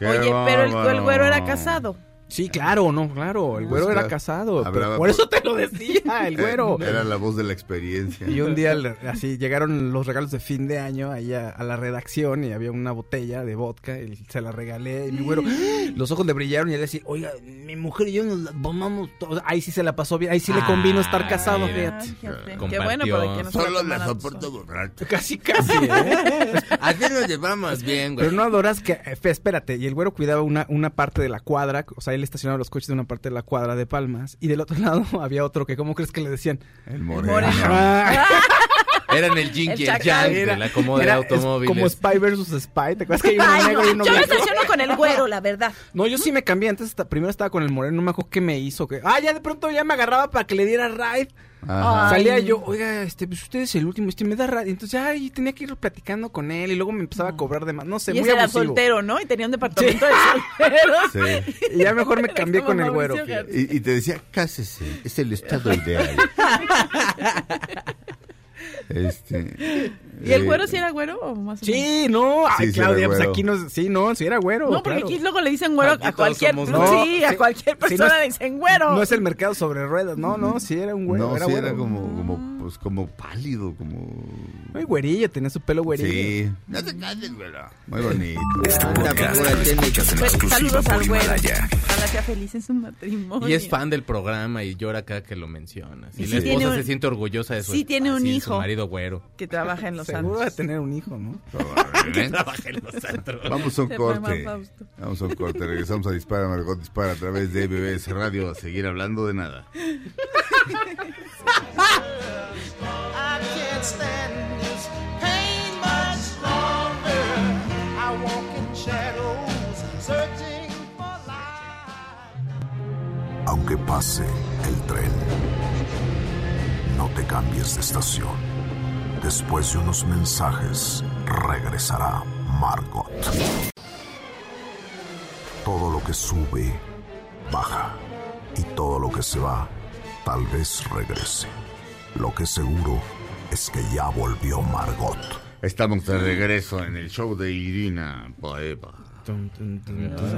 Oye, pero el, el güero era casado. Sí, claro, no, claro. El güero Pues, era casado. por por- eso te lo decía, el güero. Era la voz de la experiencia. Y un día así llegaron los regalos de fin de año ahí a, a la redacción y había una botella de vodka y se la regalé y mi güero los ojos le brillaron y él decía, oiga, mi mujer y yo nos la tomamos todo. Ahí sí se la pasó bien, ahí sí le convino estar Ah, casado, fíjate. Qué bueno, pero que no se la Solo la tomara. soporto borracho. Casi, casi, ¿eh? Así nos llevamos bien, güey. Pero no adoras que, eh, fe, espérate, y el güero cuidaba una, una parte de la cuadra, o sea, él estacionaba los coches de una parte de la cuadra de Palmas, y del otro lado había otro que, ¿cómo crees que le decían? El moreno. Moreno. Ah, Eran el yin El y el yang la acomodo de automóviles. como Spy versus Spy, ¿te acuerdas que hay uno negro y no, uno yo me estaciono con el güero, la verdad. No, yo sí me cambié. Antes primero estaba con el moreno, no me acuerdo qué me hizo. Que... Ah, ya de pronto ya me agarraba para que le diera ride. Ajá. Salía yo, oiga, este, pues usted es el último, este me da ride. Entonces ya ay, tenía que ir platicando con él y luego me empezaba a cobrar de más. No sé, y muy ese era abusivo. soltero, ¿no? Y tenía un departamento de solteros. Sí. Y ya mejor me cambié con el güero. Y, y te decía, cásese, es el estado ideal. Este, ¿Y el güero sí era güero o más o menos? Sí, no, ay, Sí, sí era Claudia, pues güero. aquí no, sí, no, sí era güero. No, porque claro. aquí luego le dicen güero Aquí a todos cualquier, somos no, sí, a Sí, cualquier sí, no persona es- le dicen güero. No es el mercado sobre ruedas, no, no, sí era un güero, no, era sí güero. era como, como, pues, como pálido, como... Muy güerillo, tenía su pelo güerillo. Sí. No te cases, güero. Muy bonito. Este podcast lo escuchas en Pues, exclusiva saludos por al güero. Himalaya. Ojalá sea feliz en su matrimonio. Y es fan del programa y llora cada que lo mencionas. Y, Y la sí esposa un- se siente orgullosa de su sí tiene un hijo. Su marido güero. Que trabaja en los Seguro de Santos. tener un hijo, ¿no? Vamos a un Se corte. Vamos a un corte. Regresamos a Dispara, Margot Dispara a través de BBS Radio a seguir hablando de nada. Aunque pase el tren, no te cambies de estación. Después de unos mensajes, regresará Margot. Todo lo que sube, baja. Y todo lo que se va, tal vez regrese. Lo que seguro es que ya volvió Margot. Estamos de regreso en el show de Irina Baeva.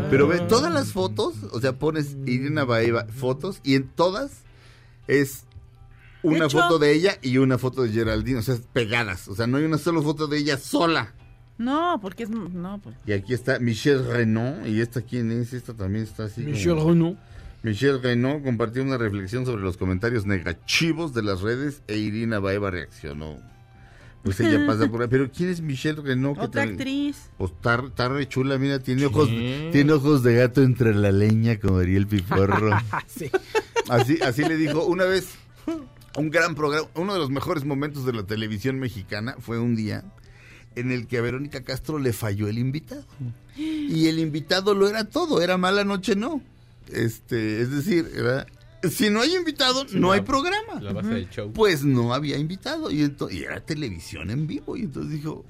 Pero ve, todas las fotos, o sea, pones Irina Baeva fotos y en todas es una De hecho- foto de ella y una foto de Geraldine, o sea, pegadas. O sea, no hay una sola foto de ella sola. No, porque es. No, pues. Y aquí está Michelle Renault. ¿Y esta quién es? Esta también está así. como- Michel Renaud. Michelle Renault compartió una reflexión sobre los comentarios negativos de las redes e Irina Baeva reaccionó. Pues ella pasa por ahí. Pero ¿quién es Michelle Renault? que Otra actriz. Pues está, está re chula, mira, tiene ojos, tiene ojos de gato entre la leña, como diría el piporro. Sí. Así, así le dijo una vez, un gran programa, uno de los mejores momentos de la televisión mexicana fue un día en el que a Verónica Castro le falló el invitado. Y el invitado lo era todo, era mala noche, no. Este, es decir, era, si no hay invitado, no hay programa. La base del show. Pues no había invitado y, era televisión en vivo y entonces dijo,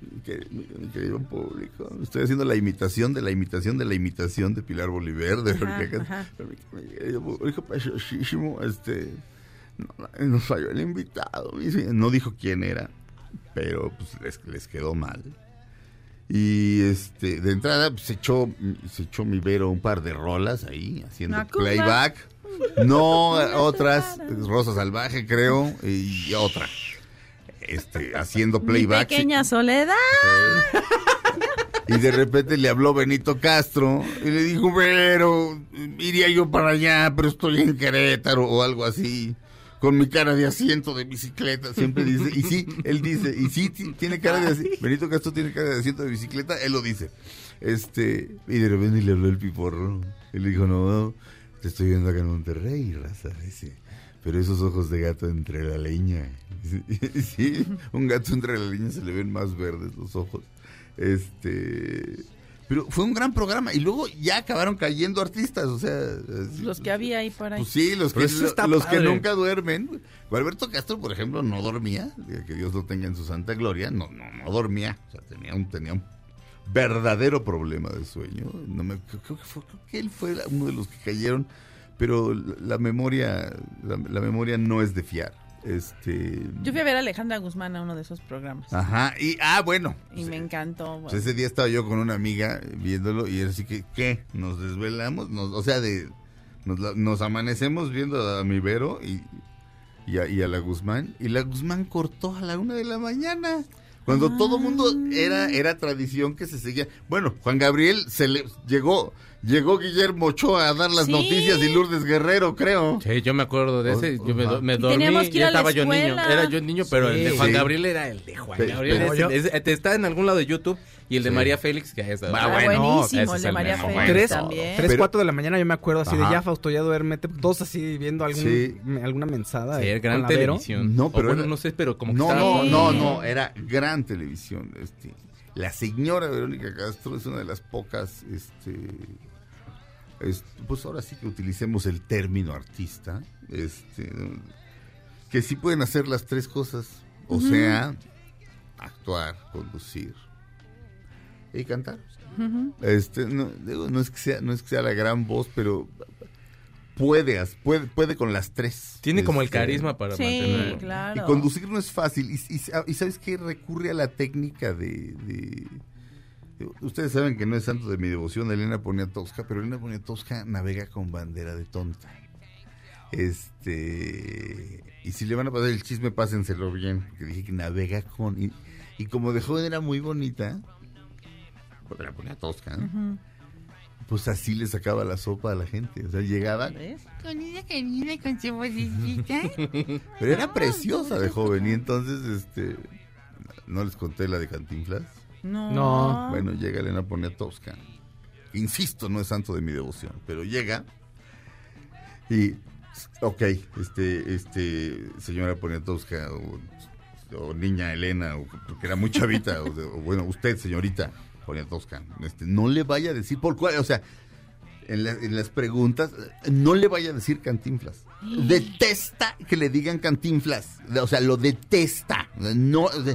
mi, quer- mi- mi querido público, estoy haciendo la imitación de la imitación de la imitación de Pilar Bolívar, de Ajá, ajá. Mi, mi querido público preciosísimo, este, no- nos falló el invitado. y No dijo quién era, pero pues les, les quedó mal. Y este, de entrada pues, se echó, se echó mi Vero un par de rolas ahí, haciendo Macumba. playback. No, otras, Rosa Salvaje creo, y otra. Este, haciendo Mi playback. pequeña soledad. Y de repente le habló Benito Castro y le dijo, pero iría yo para allá, pero estoy en Querétaro o algo así, con mi cara de asiento de bicicleta, siempre dice, y sí, él dice, y sí, ti- tiene cara de asiento, Benito Castro tiene cara de asiento de bicicleta, él lo dice. Este, y de repente le habló el piporro, y le dijo, no, te estoy viendo acá en Monterrey, raza, dice, pero esos ojos de gato entre la leña. Sí, un gato entre la leña se le ven más verdes los ojos. Este, pero fue un gran programa y luego ya acabaron cayendo artistas, o sea, así, Los que había ahí por ahí. pues sí, los que los nunca duermen. Alberto Castro, por ejemplo, no dormía, que Dios lo tenga en su santa gloria, no no no dormía, o sea, tenía un tenía un verdadero problema de sueño. No me creo, creo que fue creo que él fue uno de los que cayeron, pero la, la memoria la, la memoria no es de fiar. Este Yo fui a ver a Alejandra Guzmán a uno de esos programas. Ajá, y ah, bueno, Y me encantó. pues ese día estaba yo con una amiga viéndolo y era así que, ¿qué? ¿Nos desvelamos? Nos, o sea, de nos, amanecemos viendo a mi Vero y, y, a, y a la Guzmán. Y la Guzmán cortó a la una de la mañana. Cuando todo mundo era, era tradición que se seguía. Bueno, Juan Gabriel se le llegó, llegó Guillermo Ochoa a dar las Sí. noticias y Lourdes Guerrero, creo. Sí, yo me acuerdo de ese. Yo me, do- me Y dormí teníamos que ir ya a la estaba yo niño. Era yo niño, pero el de. Juan Sí. Gabriel era el de Juan Gabriel. ese- está en algún lado de YouTube. Y el de Sí. María Félix, que es Ah, Ah, bueno, buenísimo, ese el es de el María mejor. Félix Tres, también. tres, Pero- cuatro de la mañana yo me acuerdo así de ya Fausto, ya duérmete, todos así viendo algún, Sí. me- alguna mensada. Sí, de- era gran televisión. No, O pero bueno, era- no sé, pero como que No, estaba no, no, no, era gran televisión. Este, la señora Verónica Castro es una de las pocas, este, es- pues ahora sí que utilicemos el término artista, este, que sí pueden hacer las tres cosas, o sea, actuar, conducir y cantar. Este, no, digo, no es que sea, no es que sea la gran voz, pero puede, puede, puede con las tres. Tiene como el Este, carisma para Sí, mantenerlo. claro. y conducir no es fácil. Y, y- y sabes qué? Recurre a la técnica de, de- Ustedes saben que no es santo de mi devoción Elena Poniatowska, pero Elena Poniatowska navega con bandera de tonta. Este... Y si le van a pasar el chisme, pásenselo bien, porque dije que navega con... Y, y como de joven era muy bonita, porque la Poniatowska, ¿no? pues así le sacaba la sopa a la gente. O sea, llegaba... ¿Ves? Pero era preciosa de joven y entonces, este, no les conté la de Cantinflas. No. No. Bueno, llega Elena Poniatowska. Insisto, no es santo de mi devoción, pero llega y, ok, este, este, señora Poniatowska o, o niña Elena, o, porque era muy chavita, o, bueno, usted, señorita Poniatowska, este, no le vaya a decir por cuál, o sea, en, la- en las preguntas, no le vaya a decir cantinflas. Detesta que le digan cantinflas. O sea, lo detesta. No, o sea,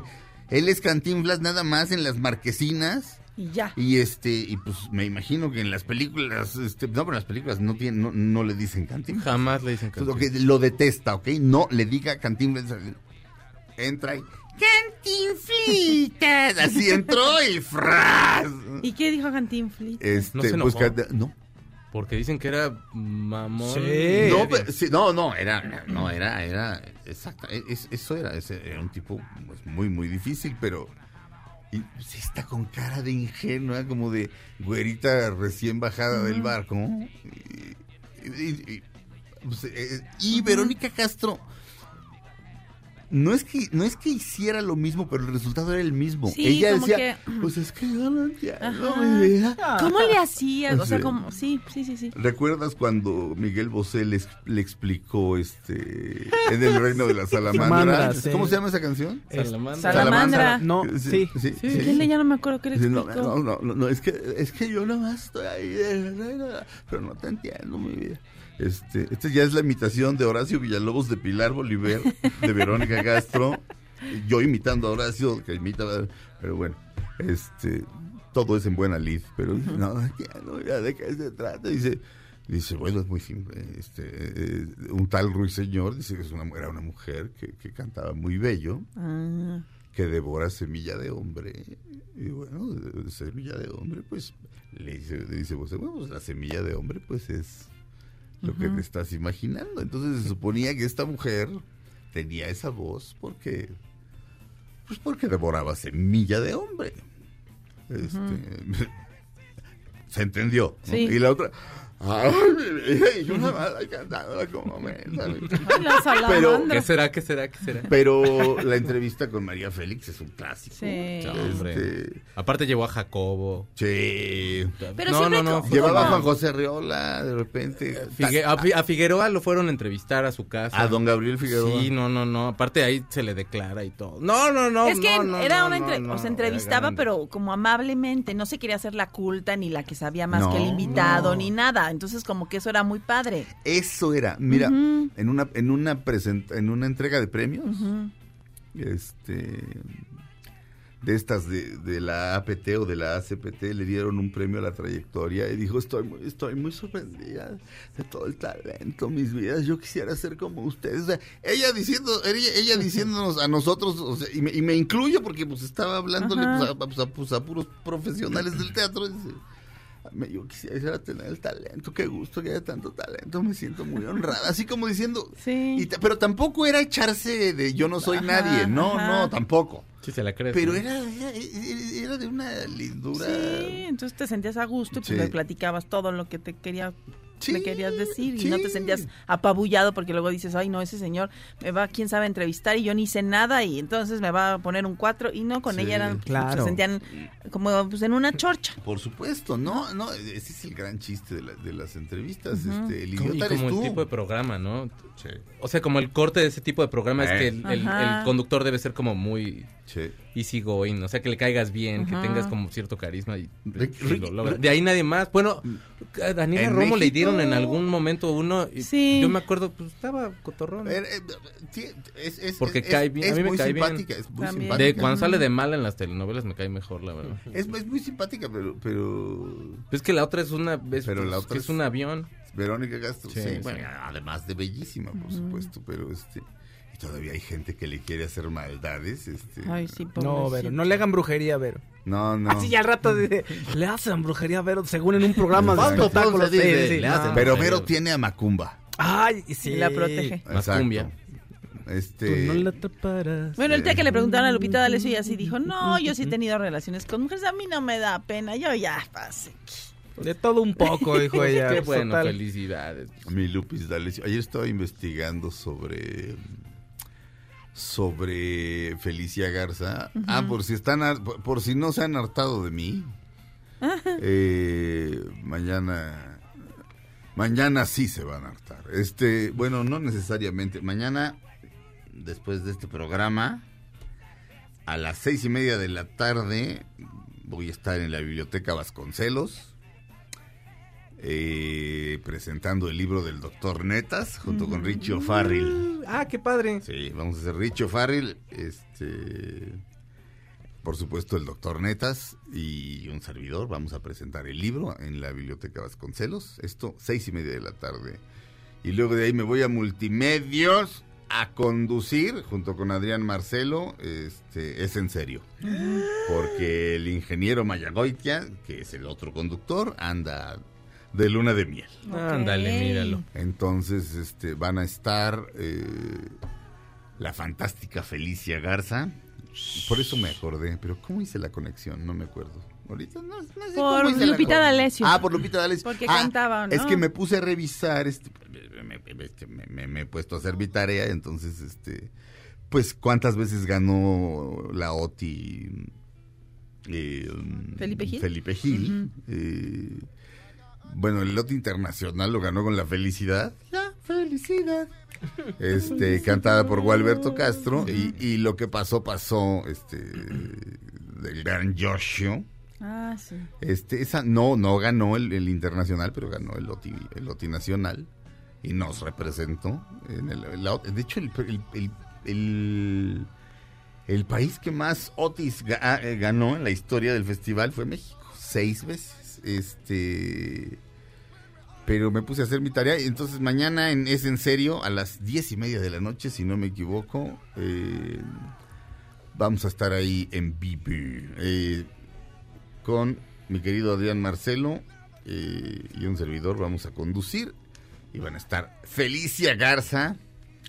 él es cantinflas nada más en las marquesinas. Y ya. Y este, y pues me imagino que en las películas, este, no, pero en las películas no tienen, no, no le dicen cantinflas. Jamás le dicen Entonces, cantinflas. lo detesta, ¿ok? No le diga cantinflas. Entra y. ¡Cantinflitas! Así entró y ¡fras! ¿Y qué dijo Cantinflis? Este, ¿No se pues, enojó? no. Porque dicen que era mamón. Sí. No, medio. pero- sí, no, no, era, no, era, era, exacta, es- eso era, ese era un tipo pues, muy, muy difícil, pero y, está con cara de ingenua, como de güerita recién bajada del barco. Y, y- y- pues, eh, y Verónica Castro, no es que, no es que hiciera lo mismo, pero el resultado era el mismo. Sí, Ella como decía, que- pues es que yo no entiendo, Ajá. mi vida. ¿Cómo le hacías? O sea, como... Sí, sí, sí, sí. ¿Recuerdas cuando Miguel Bosé le, le explicó este en el reino de la salamandra? Sí. ¿Cómo se llama esa canción? Salamandra. Salamandra. No, sí. sí. ¿Qué le ya no me acuerdo qué le explicó? no, no, no, no, es que es que yo nada más estoy ahí del reino, de la- pero no te entiendo mi vida. Este, este ya es la imitación de Horacio Villalobos de Pilar Bolívar, de Verónica Castro. Yo imitando a Horacio, que imita, pero bueno, este, todo es en buena lid, pero no, ya no, ya de qué se trata, dice, dice, bueno, es muy simple, este, eh, un tal Ruiseñor, dice que es una, era una mujer que, que cantaba muy bello, Ah, que devora semilla de hombre. Y bueno, semilla de hombre, pues le dice, le dice bueno, pues, la semilla de hombre, pues es lo que te estás imaginando. Entonces se suponía que esta mujer tenía esa voz porque, pues porque devoraba semilla de hombre. Este, se entendió. ¿no? Sí. Y la otra, ay, mi vida, y yo nada más como salamandra. ¿Qué será? ¿Qué será? ¿Qué será? Pero la entrevista con María Félix es un clásico. Sí. Este, Aparte llevó a Jacobo. sí. Pero no, no, no. Llevaba a Juan José Riola, de repente. Figue- a, Fi- a Figueroa lo fueron a entrevistar a su casa. A don Gabriel Figueroa. Sí, no, no, no. Aparte ahí se le declara y todo. No, no, no. es que no, era no, una no, entre- no, o sea, entrevistaba, pero como amablemente, no se quería hacer la culta ni la que sabía más No, que el invitado no. ni nada. Entonces, como que eso era muy padre. Eso era. Mira, en una en una present- en una entrega de premios, este de estas de, de la APT o de la ACPT le dieron un premio a la trayectoria y dijo estoy muy, estoy muy sorprendida de todo el talento mis vidas. Yo quisiera ser como ustedes O sea, ella diciendo ella, ella diciéndonos a nosotros o sea, y, me, y me incluyo porque pues estaba hablándole pues, a, pues, a- pues, a puros profesionales del teatro dice, me- yo quisiera tener el talento, qué gusto que haya tanto talento, me siento muy honrada, así como diciendo, Sí. y ta- pero tampoco era echarse de yo no soy Ajá, nadie, no, ajá. no, tampoco. Sí, se la crees. Pero ¿no? era, era, era de una lindura. Sí, entonces te sentías a gusto y pues Sí. le platicabas todo lo que te quería Sí, le querías decir y no te sentías apabullado porque luego dices, ay no, ese señor me va, quién sabe, a entrevistar y yo ni sé nada y entonces me va a poner un cuatro y no, con Sí, ella eran, claro. se sentían como pues en una chorcha. Por supuesto, no, no, ese es el gran chiste de, la- de las entrevistas. este, el Como- y idiota eres como tú. el tipo de programa, ¿no? O sea, como el corte de ese tipo de programa es que el, el- Ajá. el conductor debe ser como muy easy going, o sea, que le caigas bien, Ajá. que tengas como cierto carisma y, y lo logra. De ahí nadie más. Bueno, a Daniela Romo le México- dieron en algún momento uno y Sí. yo me acuerdo, pues estaba cotorrón. Eh, eh, sí, es, es- Porque es- cae bien, es a mí me muy cae bien. es muy También. simpática. De cuando sale de mala en las telenovelas me cae mejor, la verdad. Es, es muy simpática, pero, pero Es que la otra es una es, Pero la pues, otra que es- es un avión. Verónica Castro, sí, Sí, sí. bueno, además de bellísima, por supuesto, pero este y todavía hay gente que le quiere hacer maldades, este. Ay, sí, No. Vero, no le hagan brujería a Vero. No, no. Así ya al rato dice, le hacen brujería a Vero según en un programa de espectáculos. Sí, dice, sí, no. Pero. Vero tiene a Macumba. Ay, sí. Y la protege. Más Exacto. cumbia. Este Tú no la taparás. Bueno, el día que le preguntaron a Lupita D'Alessio y así dijo, no, yo sí he tenido relaciones con mujeres, a mí no me da pena, yo ya pasé. De todo un poco, dijo ella. Qué bueno, total. felicidades. Mi Lupis D'Alessio. Ayer estaba investigando sobre sobre Felicia Garza. Ah, por si están por si no se han hartado de mí. eh, mañana mañana sí se van a hartar. Este, bueno, no necesariamente. Mañana después de este programa a las seis y media de la tarde voy a estar en la biblioteca Vasconcelos eh, presentando el libro del doctor Netas junto con Richie O'Farrill. Ah, qué padre. Sí, vamos a hacer Richie O'Farrill, este, por supuesto el doctor Netas y un servidor. Vamos a presentar el libro en la biblioteca Vasconcelos. Esto seis y media de la tarde. Y luego de ahí me voy a Multimedios a conducir junto con Adrián Marcelo. Este, es en serio. Porque el ingeniero Mayagoitia, que es el otro conductor, anda de luna de miel. Ándale, míralo. Entonces, este, van a estar eh, la fantástica Felicia Garza. Por eso me acordé, pero ¿cómo hice la conexión? No me acuerdo. Ahorita no, no sé Por cómo hice Lupita D'Alessio. Ah, por Lupita D'Alessio. Porque Ah, cantaba, ¿no? Es que me puse a revisar, este, me, me- este, me- me- me he puesto a hacer mi tarea, entonces, este, pues, ¿cuántas veces ganó la OTI? eh, ¿Felipe Gil? Felipe Gil. Eh, bueno, el lote internacional lo ganó con la felicidad. La felicidad. Este, cantada por Gualberto Castro. Y, y lo que pasó, pasó, este, del gran Joshua. Ah, sí. Este, esa no, no ganó el, el internacional, pero ganó el Loti, el Loti nacional y nos representó. En el, la- de hecho, el, el- el- el- El país que más Otis ga- eh, ganó en la historia del festival fue México, seis veces. Este, pero me puse a hacer mi tarea entonces mañana en, es en serio a las diez y media de la noche, si no me equivoco. eh, vamos a estar ahí en vivo eh, con mi querido Adrián Marcelo eh, y un servidor. Vamos a conducir y van a estar Felicia Garza,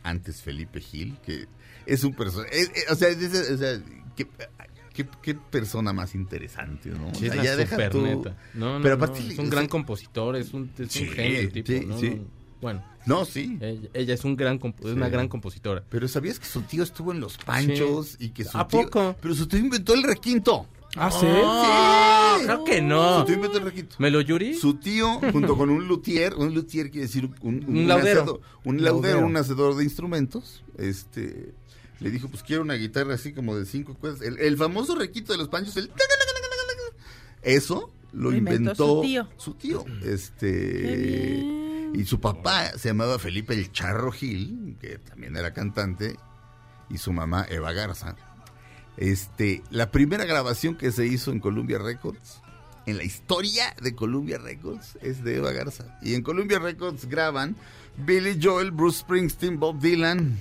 antes Felipe Gil, que es un personaje. o sea, sea, ¿qué, persona más interesante, ¿no? Sí, O sea, ya deja tú- neta. No, no, Pero no, aparte, es un gran compositor, es un, es un genio tipo. sí, sí. No, Bueno, No, sí. ella, ella es un gran es una gran compositora. Pero ¿sabías que su tío estuvo en Los Panchos y que su ¿A tío... poco? Pero su tío inventó el requinto. Ah, sí. Ah, creo que no. Su tío inventó el requinto. ¿Me lo yuri? Su tío, junto con un luthier, un luthier quiere decir un, Un laudero. hacedor- un laudero, Laudero. un hacedor de instrumentos, este, le dijo, pues quiero una guitarra así como de cinco cuerdas. El, el famoso requito de los panchos, el... Eso lo Lo inventó inventó su tío. su tío. Qué Este, y su papá se llamaba Felipe el Charro Gil, que también era cantante, y su mamá Eva Garza. Este, la primera grabación que se hizo en Columbia Records, en la historia de Columbia Records, es de Eva Garza. Y en Columbia Records graban Billy Joel, Bruce Springsteen, Bob Dylan.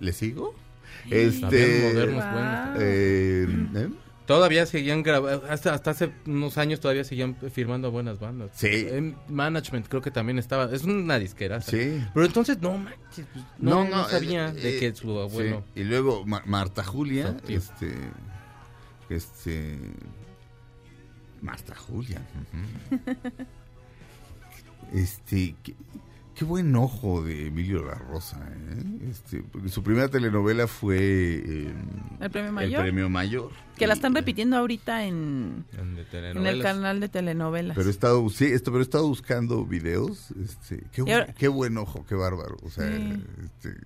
¿Le sigo? También Este, modernos, Wow. eh, ¿eh? Todavía seguían grabando, hasta, hasta hace unos años todavía seguían firmando buenas bandas. Sí. En Management creo que también estaba, es una disquera. Sí. Pero entonces, no manches, pues, no, no, sabía eh, de eh, que su abuelo... sí. Y luego Ma- Marta Julia, este, este, Marta Julia. este, qué buen ojo de Emilio La Rosa, ¿eh? Este, porque su primera telenovela fue eh, ¿El premio El mayor? Premio Mayor. Que la están repitiendo ahorita en, en de en el telenovelas. canal de telenovelas. Pero he estado, sí, esto, pero he estado buscando videos. Este, qué, ahora- buen ojo, qué bárbaro. O sea, Sí. este,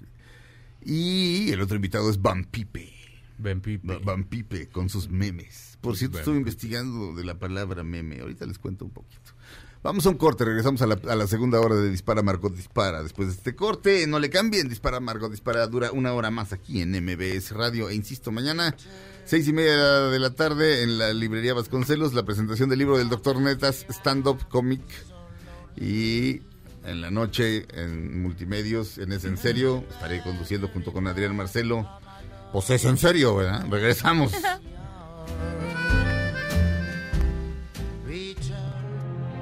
y el otro invitado es Van Pipe. Ben Pipe. Van Pipe con sus memes. Por cierto, Van estuve investigando de la palabra meme. Ahorita les cuento un poquito. Vamos a un corte, regresamos a la, segunda hora de Dispara Margot Dispara. Después de este corte, no le cambien, Dispara Margot Dispara dura una hora más aquí en MBS Radio. E insisto, mañana, seis y media de la tarde, en la librería Vasconcelos, la presentación del libro del Doctor Netas, Stand-Up Comic. Y en la noche, en Multimedios, en Es en Serio, estaré conduciendo junto con Adrián Marcelo. Pues es en serio, ¿verdad? Regresamos.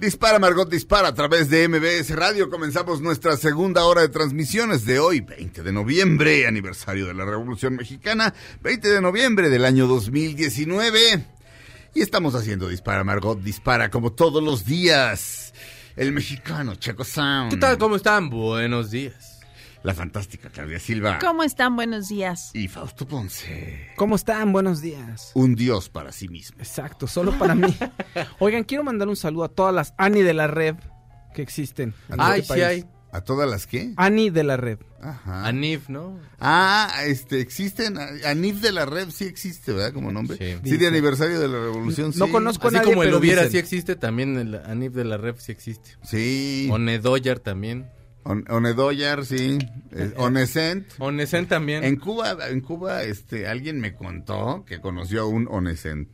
Dispara Margot Dispara a través de MBS Radio. Comenzamos nuestra segunda hora de transmisiones de hoy, 20 de noviembre, aniversario de la Revolución Mexicana, 20 de noviembre del año 2019. Y estamos haciendo Dispara Margot Dispara como todos los días. El mexicano Chaco Sound. ¿Qué tal? ¿Cómo están? Buenos días. La fantástica Claudia Silva. ¿Cómo están? Buenos días. Y Fausto Ponce. ¿Cómo están? Buenos días. Un dios para sí mismo. Exacto, solo para mí. Oigan, quiero mandar un saludo a todas las Ani de la red que existen. en Ay, este sí hay. ¿A todas las qué? Ani de la red. Ajá. Anif, ¿no? Ah, este, existen, Anif de la Red sí existe, ¿verdad? Como nombre. Sí. Sí, de aniversario de la revolución, No sí. conozco a Así nadie, como el pero hubiera dicen. sí existe, también el Anif de la Rep sí existe. Sí. Onedoyar también. On- Onedoyar, sí. Eh, Onescent. Onesen también. En Cuba, en Cuba, este, alguien me contó que conoció a un Onescent.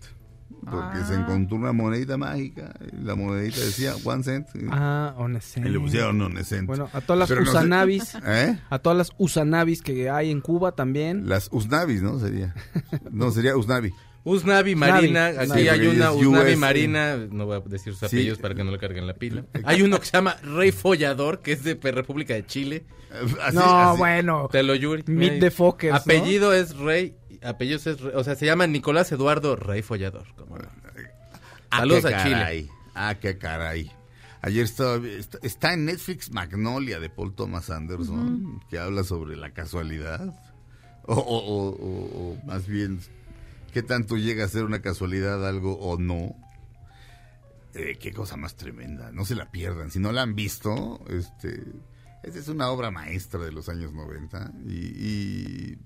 Porque se encontró una monedita mágica. y la monedita decía one cent. y- Ah, Onescent. y le pusieron Onescent. Bueno, a todas las Pero no sé- Usanavis. ¿Eh? A todas las Usanavis que hay en Cuba también. Las Usnavis, ¿no? Sería. No, sería Usnavi. Usnavi Marina, Usnavi. aquí Sí, hay una Usnavi US, Marina, no voy a decir sus Sí. apellidos para que no le carguen la pila. Hay uno que se llama Rey Follador, que es de República de Chile. Así- no, así- bueno. Te lo juro. Meet the Fockers, ¿no? Apellido es Rey, apellido es o sea, se llama Nicolás Eduardo Rey Follador. como- Ah, Saludos a Chile. caray. Ah, qué caray. Ayer estaba, está, está en Netflix Magnolia de Paul Thomas Anderson, que habla sobre la casualidad. O- o- o más bien, qué tanto llega a ser una casualidad algo o no. Eh, qué cosa más tremenda. No se la pierdan. Si no la han visto, este, esta es una obra maestra de los años 90. Y, y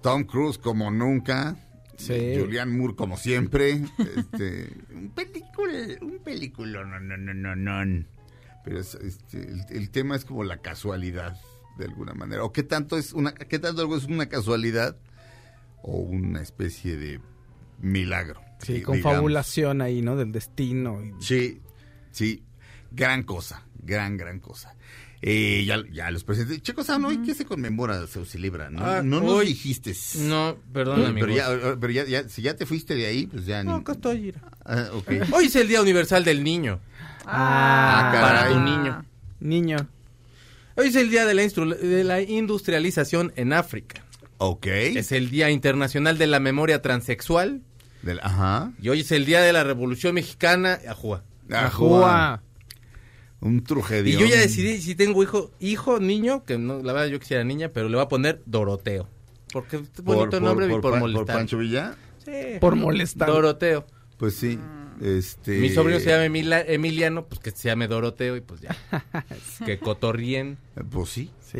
Tom Cruise como nunca. Sí. Julianne Moore como siempre. Este, un película, un película, no, no, no, no, no. Pero es, este, el, el tema es como la casualidad, de alguna manera. O qué tanto es una, qué tanto algo es una casualidad o una especie de milagro. Sí, di- con digamos. fabulación ahí, ¿no? Del destino. y- Sí, sí, gran cosa, gran, gran cosa. Eh, ya, ya los presentes. Checo Sound, ¿hoy qué se conmemora, se celebra? No, Ah, no nos hoy- dijiste. No, perdón, amigo. pero ya, pero ya, ya- si ya te fuiste de ahí, pues ya No, ni- acá estoy. Ah. Hoy es el Día Universal del Niño. Ah, para caray. tu niño. Niño. Hoy es el Día de la, de la Industrialización en África. Ok. Es el Día Internacional de la Memoria Transexual. Del- ajá. Y hoy es el Día de la Revolución Mexicana. Ajúa. Ajúa. Un trujedio. Y yo ya decidí si tengo hijo, hijo, niño, que no, la verdad yo quisiera niña, pero le voy a poner Doroteo. Porque es bonito nombre y por, Pan- molestar. Pancho Villa? Sí. Por molestar. Doroteo. Pues sí. Este... Mi sobrino se llama Emila- Emiliano, pues que se llame Doroteo y pues ya. que cotorrien. Pues sí. Sí.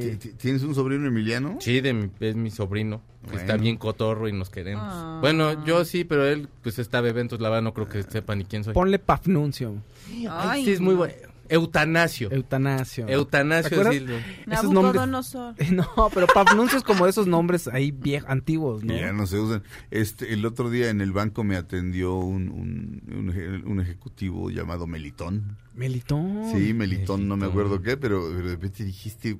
¿T- t- ¿Tienes un sobrino Emiliano? Sí, de mi- es mi sobrino. que Bueno. Está bien cotorro y nos queremos. Ah. Bueno, yo sí, pero él pues está bebé, entonces la verdad no creo que sepa ni quién soy. Ponle Pafnuncio. Ay, sí, es muy bueno. Eutanasio. Eutanasio. Eutanasio ¿Te acuerdas? es. Esos nombres-. No, pero Pafnuncio es como de esos nombres ahí viejos, antiguos, ¿no? Ya no se usan. Este, el otro día en el banco me atendió un, un, un eje- un ejecutivo llamado Melitón. Melitón. Sí, Melitón, no me acuerdo qué, pero de repente dijiste,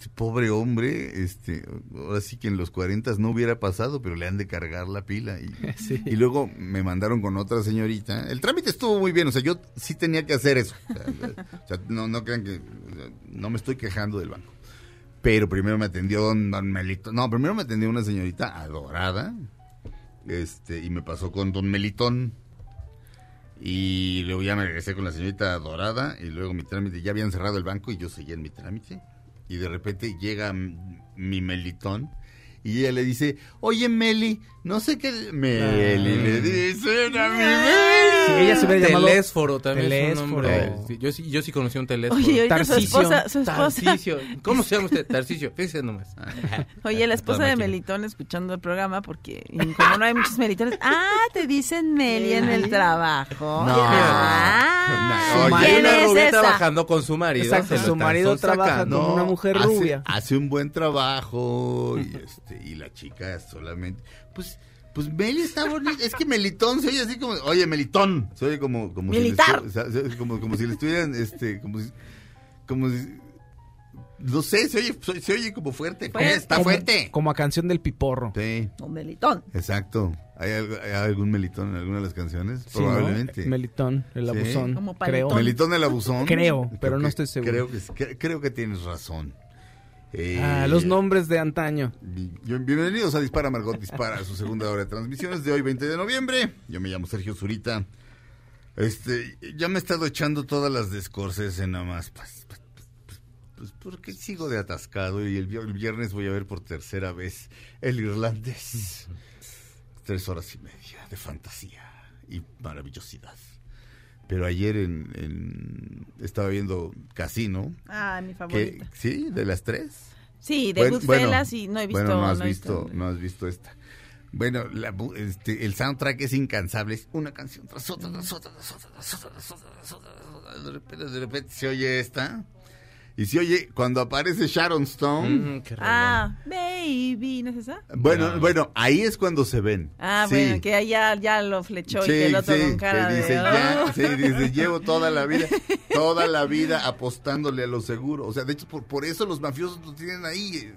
este pobre hombre, este, ahora sí que en los 40 no hubiera pasado, pero le han de cargar la pila. Y, Sí. y luego me mandaron con otra señorita. El trámite estuvo muy bien, o sea, yo sí tenía que hacer eso. O sea, o sea, no, no crean que, o sea, no me estoy quejando del banco. Pero primero me atendió don, don Melitón. No, primero me atendió una señorita adorada. Este, y me pasó con don Melitón. Y luego ya me regresé con la señorita dorada y luego mi trámite, ya habían cerrado el banco y yo seguía en mi trámite. Y de repente llega mi Melitón y ella le dice, oye Meli, no sé qué... Meli, le dicen a mi Meli. Sí, ella se hubiera llamado Telésforo también es un Telésforo. Sí, yo, sí- yo sí conocí un telésforo. Oye, ahorita su esposa, su esposa. Tarcisio. ¿Cómo se llama usted? Tarcisio. Fíjese nomás. Oye, la esposa de. Melitón escuchando el programa, porque como no hay muchos Melitones, ah, te dicen Meli en el trabajo. No. Ah, No, ¿quién una es rubia esa? trabajando con su marido. Exacto, su marido trabaja sacando. como una mujer hace- rubia. Hace un buen trabajo y, este, y la chica solamente... Pues, pues Meli está bonita. Es que Melitón se oye así como... Oye, Melitón. Se oye como... como Militar. Si le, como, como si le estuvieran... Este, como si... Como si no sé, se oye, se, se oye como fuerte. Fuerte. Está como, fuerte. Como a canción del piporro. Sí, O Melitón. exacto. ¿Hay, algo- hay algún Melitón en alguna de las canciones? Sí, ¿no? Probablemente. Melitón, el Sí. abusón. Como creo. Melitón el abusón. Creo, pero no estoy seguro. Creo que, cre- creo que tienes razón. Eh, Ah, los nombres de antaño. bi- Bienvenidos a Dispara Margot Dispara, su segunda hora de transmisiones de hoy, 20 de noviembre. Yo me llamo Sergio Zurita. Este, ya me he estado echando todas las descorces en nada más. Pues, pues, pues, pues, porque sigo de atascado y el viernes voy a ver por tercera vez el irlandés. Tres horas y media de fantasía y maravillosidad. Pero ayer en, en- estaba viendo Casino. Ah, mi Que, favorita. ¿Sí? ¿De las tres? Sí, de Bueno, Goodfellas bueno, y no he visto. Bueno, no has no he visto, no has visto esta. Bueno, la este, el soundtrack es incansable, es una canción tras otra, tras otra, tras otra, tras otra, tras otra, tras otra, tras otra. De repente, de repente se oye esta. Y se oye cuando aparece Sharon Stone. Mm, qué. Ah, baby, ¿no es esa? Bueno, No. bueno, ahí es cuando se ven. Ah, Sí. bueno, que allá ya lo flechó y que el otro sí, con cara que de... dice, ya, "Oh". sí, dice, llevo toda la vida, toda la vida apostándole a lo seguro. O sea, de hecho, por, por eso los mafiosos lo tienen ahí.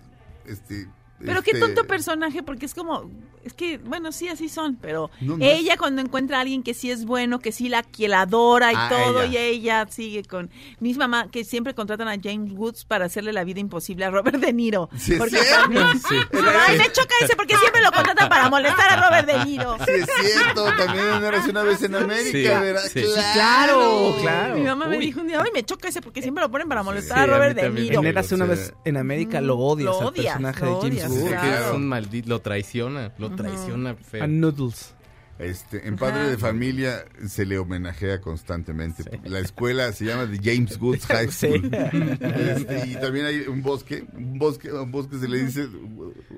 Este, Pero qué este, tonto personaje, porque es como, es que, bueno, sí, así son, pero No, no ella cuando encuentra a alguien que sí es bueno, que sí la, que la adora y Ah, todo, ella. y ella sigue con, mis mamá, que siempre contratan a James Woods para hacerle la vida imposible a Robert De Niro. Sí, es Porque cierto. también- Sí. Ay, me choca ese porque siempre lo contratan para molestar a Robert De Niro. Sí, es cierto, también no eras una vez en América, Sí, ¿verdad? sí. Sí, claro, claro. Mi mamá me dijo un día, ay, me choca ese porque siempre lo ponen para molestar Sí, a Robert De. Niro. En una Sí. vez en América lo odias Lo al odias, personaje lo de James odias, Woods. Sí, que claro. es un maldito, lo traiciona, lo traiciona feo. A Noodles. Este, en Padre de Familia se le homenajea constantemente. La escuela se llama The James Woods High Sí. School. Este, y también hay un bosque, un bosque, un bosque se le dice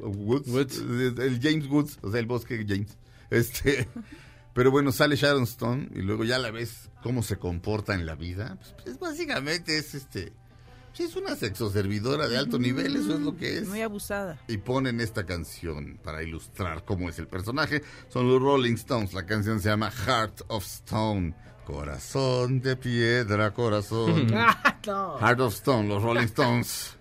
Woods, Woods. el James Woods, o sea, el bosque James. Este, pero bueno, sale Sharon Stone y luego ya la ves cómo se comporta en la vida. Pues, pues, básicamente es este, sí, es una sexoservidora de alto nivel, eso es lo que es Muy abusada. y ponen esta canción para ilustrar cómo es el personaje. Son los Rolling Stones. La canción se llama Heart of Stone. Corazón de piedra, corazón. Heart of Stone, los Rolling Stones.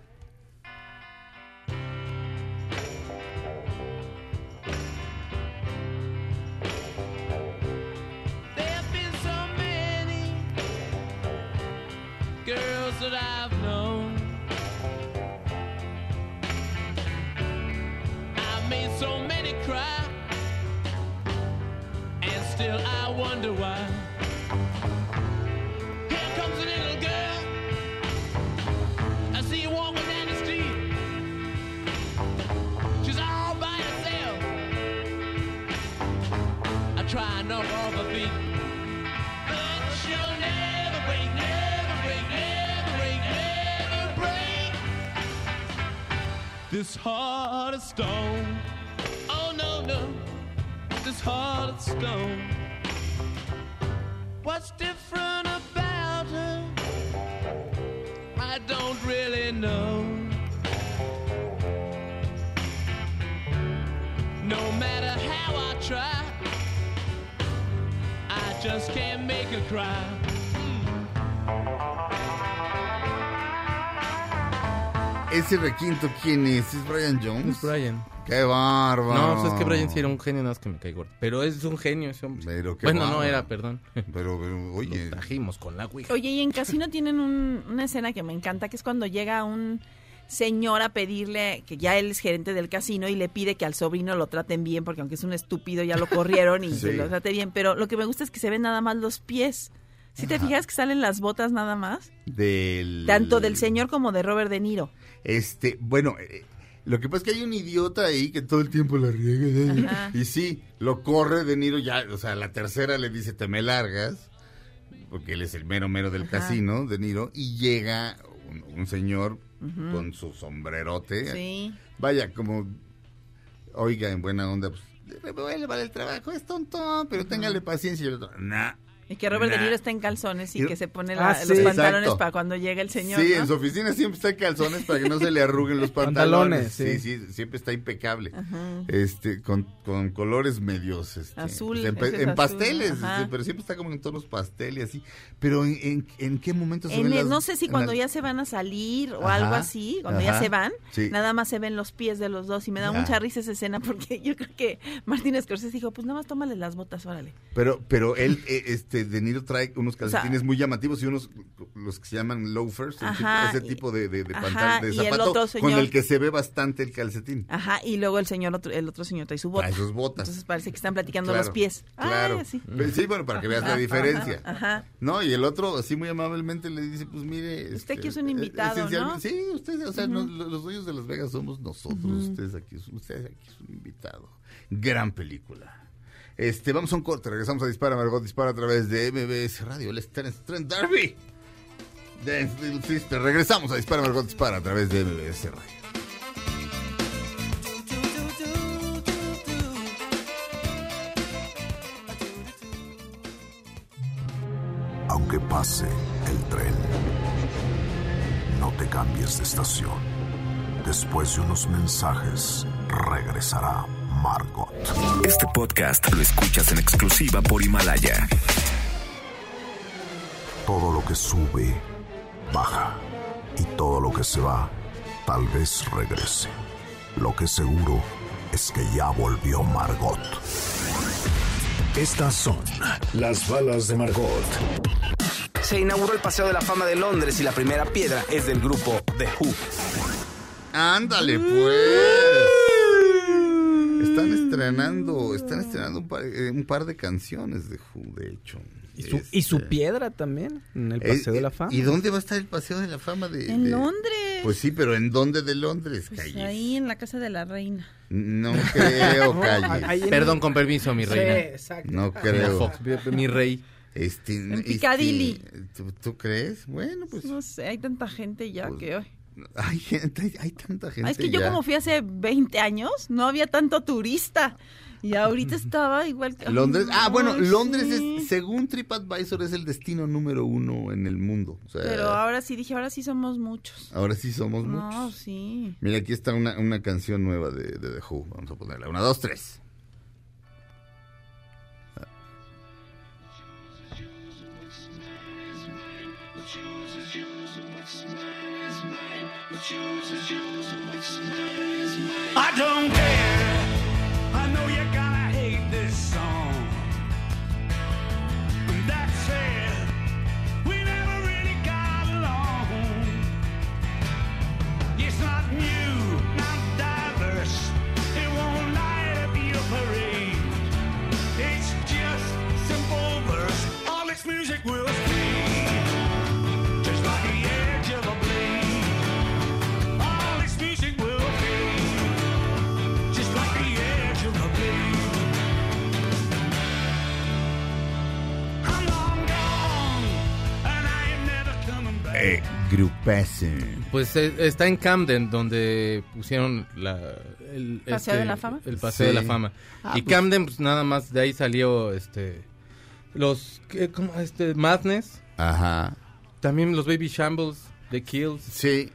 That I've cry, and still I wonder why. Here comes a little girl. I see her walking down the street. She's all by herself. I try break. This heart of stone. No, no. This heart of stone. What's different about her? I don't really know. No matter how I try, I just can't make her cry. Ese requinto, ¿quién es? ¿Es Brian Jones? Es Brian. ¡Qué bárbaro! No, pues es que Brian sí era un genio, nada más que me cae gordo. Pero es un genio ese hombre. Pero qué bueno, no era, perdón. Pero, pero, oye, Lo trajimos con la Ouija. Oye, y en Casino tienen un- una escena que me encanta, que es cuando llega un señor a pedirle, que ya él es gerente del casino, y le pide que al sobrino lo traten bien, porque aunque es un estúpido, ya lo corrieron y Sí. lo trate bien. Pero lo que me gusta es que se ven nada más los pies. ¿Sí te fijas que salen las botas nada más? del... Tanto del señor como de Robert De Niro. Este, bueno, eh, lo que pasa es que hay un idiota ahí que todo el tiempo la riega. Ajá. Y sí, lo corre De Niro ya, o sea, la tercera le dice, te me largas, porque él es el mero mero del Ajá. casino, De Niro, y llega un, un señor con su sombrerote. Sí. Vaya, como, oiga, en buena onda, pues, revuelva el trabajo, es tonto, pero téngale paciencia. Y el otro, nah. Y que Robert De Nah. Niro está en calzones y Y- que se pone la- Ah, sí. los pantalones Exacto. para cuando llega el señor. Sí, ¿no? en su oficina siempre está en calzones para que no se le arruguen los pantalones. Pantalones, sí. sí. sí, siempre está impecable. Ajá. Este, con, con colores medios, este, Azul, pues, en, ese es en azul, pasteles, este, pero siempre está como en tonos pastel y así. Pero en, en, ¿en qué momento se En ven el- las- no sé si cuando las- ya se van a salir o Ajá, algo así, cuando ya se van, sí. nada más se ven los pies de los dos y me da Ya. mucha risa esa escena porque yo creo que Martín Scorsese dijo, pues nada más tómale las botas, órale. Pero, pero él, eh, este, De Niro trae unos calcetines sea, muy llamativos y unos, los que se llaman loafers, Ajá, ese tipo de, de, de ajá, el con el que se ve bastante el calcetín. Ajá, y luego el señor, otro- el otro señor trae su bota. Trae sus botas. Entonces parece que están platicando Claro, los pies. Claro. Ay, sí. Bueno, para que veas la diferencia. ajá. No, y el otro, así muy amablemente, le dice, pues mire... Usted este, aquí es un eh, invitado, ¿no? Sí, usted, o sea, los dueños de Las Vegas somos nosotros, ustedes aquí, ustedes aquí es un invitado. Gran película. Este, vamos a un corte, regresamos a Dispara, Margot Dispara a través de MBS Radio, el Trent Darby. Dance Little Sister. Regresamos a Dispara, Margot Dispara a través de MBS Radio. Aunque pase el tren, no te cambies de estación. Después de unos mensajes, regresará Margot. Este podcast lo escuchas en exclusiva por Himalaya. Todo lo que sube, baja. Y todo lo que se va, tal vez regrese. Lo que seguro es que ya volvió Margot. Estas son las balas de Margot. Se inauguró el Paseo de la Fama de Londres y la primera piedra es del grupo The Who. Ándale, pues. Están estrenando, están estrenando un par, eh, un par de canciones de Who, de hecho. Y su, y su Este, piedra también, en el eh, Paseo de la eh, Fama. ¿Y dónde va a estar el Paseo de la Fama de En de- Londres. Pues sí, pero ¿en dónde de Londres, Pues Calle? ahí en la casa de la reina. No creo, Calle. Ahí en- Perdón, con permiso, mi Sí, reina. exacto. No creo. Fox, mi rey. Este, En este, Piccadilly. ¿tú, tú crees? Bueno, pues No sé, hay tanta gente ya Pues, que... ay. Hay gente, hay, tanta gente Ah, es que yo como fui hace 20 años, no había tanto turista. Y ahorita estaba igual que... Londres, ah, bueno, Ay, Londres sí. es, según TripAdvisor, es el destino número uno en el mundo. O sea, Pero ahora sí, dije, ahora sí somos muchos. ahora sí somos No, muchos. sí. Mira, aquí está una, una canción nueva de, de The Who. Vamos a ponerla. Una, dos, tres. I don't care. I know you're Eh. Pues eh, está en Camden, donde pusieron la, el ¿Paseo de la Fama? El Paseo Sí. de la Fama. Ah, y pues- Camden, pues nada más de ahí salió este los ¿qué? ¿Cómo? este Madness, Ajá. también los Baby Shambles, The Kills. Sí.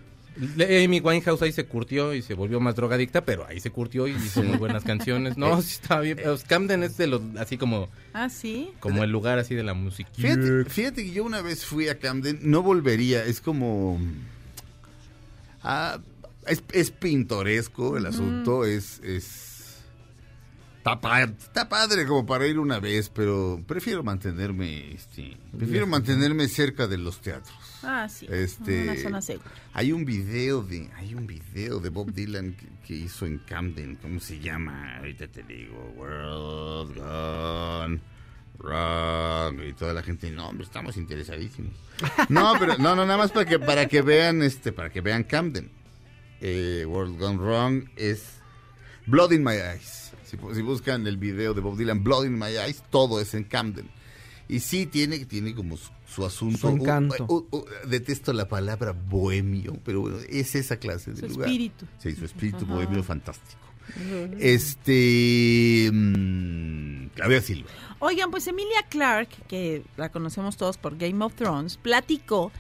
Amy Winehouse ahí se curtió y se volvió más drogadicta, pero ahí se curtió y hizo muy buenas canciones. No, sí estaba bien. Pues Camden es de los así como Ah, sí. como el lugar así de la música. Fíjate, fíjate que yo una vez fui a Camden, no volvería, es como... ah, es, es pintoresco el asunto, es... es está, pa- está padre como para ir una vez, pero prefiero mantenerme, este, prefiero mantenerme cerca de los teatros. Ah, sí. Este, Una zona segura. Hay un video de, hay un video de Bob Dylan que, que hizo en Camden, ¿cómo se llama? Ahorita te digo, World Gone Wrong y toda la gente, no, hombre, estamos interesadísimos. No, pero no, no, nada más para que para que vean este, para que vean Camden. Eh, World Gone Wrong es Blood in My Eyes. Si, si buscan el video de Bob Dylan, Blood in My Eyes, todo es en Camden. Y sí tiene, tiene como su, su asunto. Su encanto. Uh, uh, uh, detesto la palabra bohemio, pero bueno, es esa clase de Su lugar. espíritu. Sí, su espíritu Ajá. bohemio fantástico. Este. mm, Claudia Silva. Oigan, pues Emilia Clark, que la conocemos todos por Game of Thrones, platicó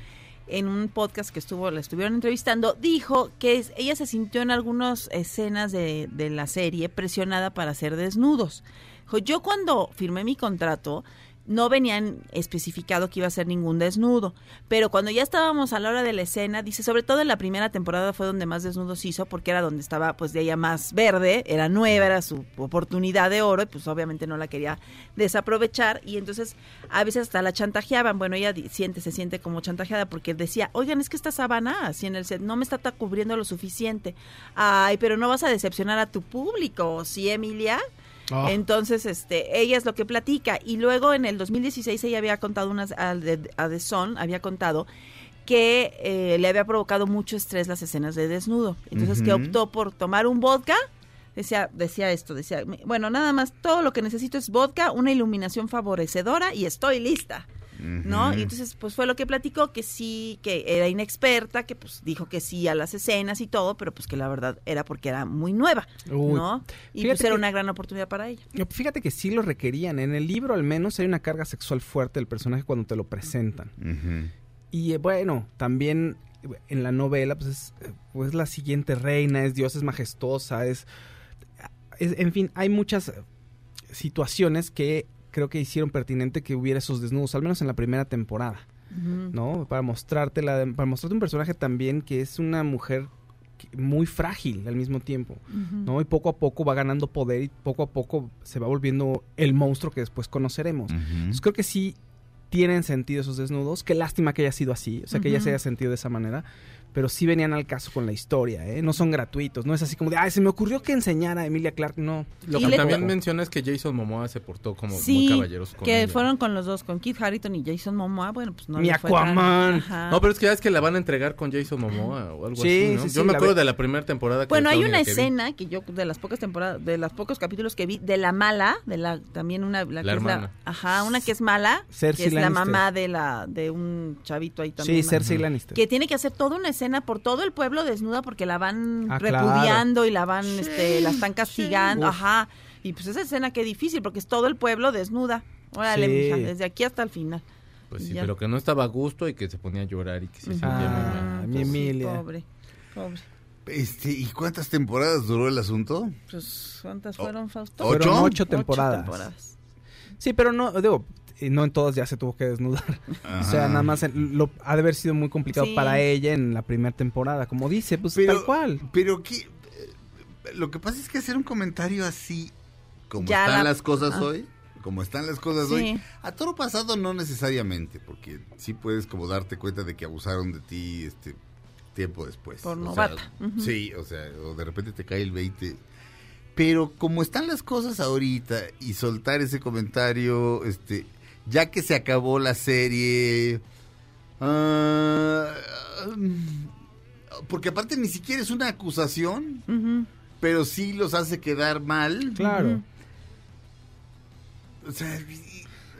en un podcast que estuvo, la estuvieron entrevistando, dijo que ella se sintió en algunas escenas de, de la serie presionada para hacer desnudos. Dijo, yo cuando firmé mi contrato no venían especificado que iba a ser ningún desnudo, pero cuando ya estábamos a la hora de la escena, dice, sobre todo en la primera temporada fue donde más desnudos hizo, porque era donde estaba pues de ella más verde, era nueva, era su oportunidad de oro, y pues obviamente no la quería desaprovechar, y entonces a veces hasta la chantajeaban, bueno, ella siente, se siente como chantajeada, porque decía, oigan, es que esta sábana, así en el set, no me está cubriendo lo suficiente, ay, pero no vas a decepcionar a tu público, ¿sí, Emilia? Ah. Entonces, este, ella es lo que platica. Y luego en el 2016 ella había contado unas, a, de- a The Sun, había contado que eh, le había provocado mucho estrés las escenas de desnudo. Entonces que optó por tomar un vodka. Decía, decía esto, decía, "Me- bueno, nada más, todo lo que necesito es vodka, una iluminación favorecedora y estoy lista. ¿No? Y entonces, pues fue lo que platicó, que sí, que era inexperta, que pues dijo que sí a las escenas y todo, pero pues que la verdad era porque era muy nueva, Uy, ¿no? Y fíjate pues era que- una gran oportunidad para ella. Fíjate que sí lo requerían. En el libro al menos hay una carga sexual fuerte del personaje cuando te lo presentan. Y eh, bueno, también eh, en la novela, pues es eh, pues, la siguiente reina, es Dios, es majestuosa, es, es- En fin, hay muchas situaciones que creo que hicieron pertinente que hubiera esos desnudos, al menos en la primera temporada, ¿no? Para mostrarte, la, para mostrarte un personaje también que es una mujer muy frágil al mismo tiempo, ¿no? Y poco a poco va ganando poder y poco a poco se va volviendo el monstruo que después conoceremos. Entonces creo que sí tienen sentido esos desnudos. Qué lástima que haya sido así, o sea, que ella se haya sentido de esa manera. Pero sí venían al caso con la historia, ¿eh? No son gratuitos, no es así como de, ay, se me ocurrió que enseñara a Emilia Clark, no. Lo Y que le- también menciona es que Jason Momoa se portó como muy Sí, caballeroso con que ella. fueron con los dos, con Kit Harrington y Jason Momoa. Bueno, pues no Mi Aquaman. No, pero es que ya es que la van a entregar con Jason Momoa o algo Sí, así, ¿no? sí, sí, Yo me acuerdo ve- de la primera temporada. Que Bueno, hay una vi. escena que yo de las pocas temporadas, de los pocos capítulos que vi, de la mala, de la también una la, que La es la- hermana. ajá, una que es mala, Cersei que es la mamá de la de un chavito ahí también. Sí, Cersei Lannister. que tiene que hacer toda una escena por todo el pueblo desnuda porque la van Ah, repudiando y la van este la están castigando, ajá. Y pues esa escena qué difícil porque es todo el pueblo desnuda. Órale, Sí. mija, desde aquí hasta el final. Pues sí, Ya. pero que no estaba a gusto y que se ponía a llorar y que se sentía muy mal. Ah, mi sí, Emilia. pobre. Pobre. Este, ¿Y cuántas temporadas duró el asunto? Pues ¿cuántas fueron, Fausto? ¿Ocho? Fueron ocho Ocho temporadas. temporadas. Sí, pero no, digo, eh, no en todas ya se tuvo que desnudar. O sea, nada más en- lo, ha de haber sido muy complicado Sí. para ella en la primera temporada. Como dice, pues Pero- tal cual. Pero que eh, lo que pasa es que hacer un comentario así, como Ya están la- las cosas ah. hoy, como están las cosas Sí. hoy, a toro pasado no necesariamente, porque sí puedes como darte cuenta de que abusaron de ti este tiempo después. Por O novata. Ujú. Sí, o sea, o de repente te cae el 20. Pero como están las cosas ahorita y soltar ese comentario, este, ya que se acabó la serie, ah, porque aparte ni siquiera es una acusación, pero sí los hace quedar mal. Claro. O sea,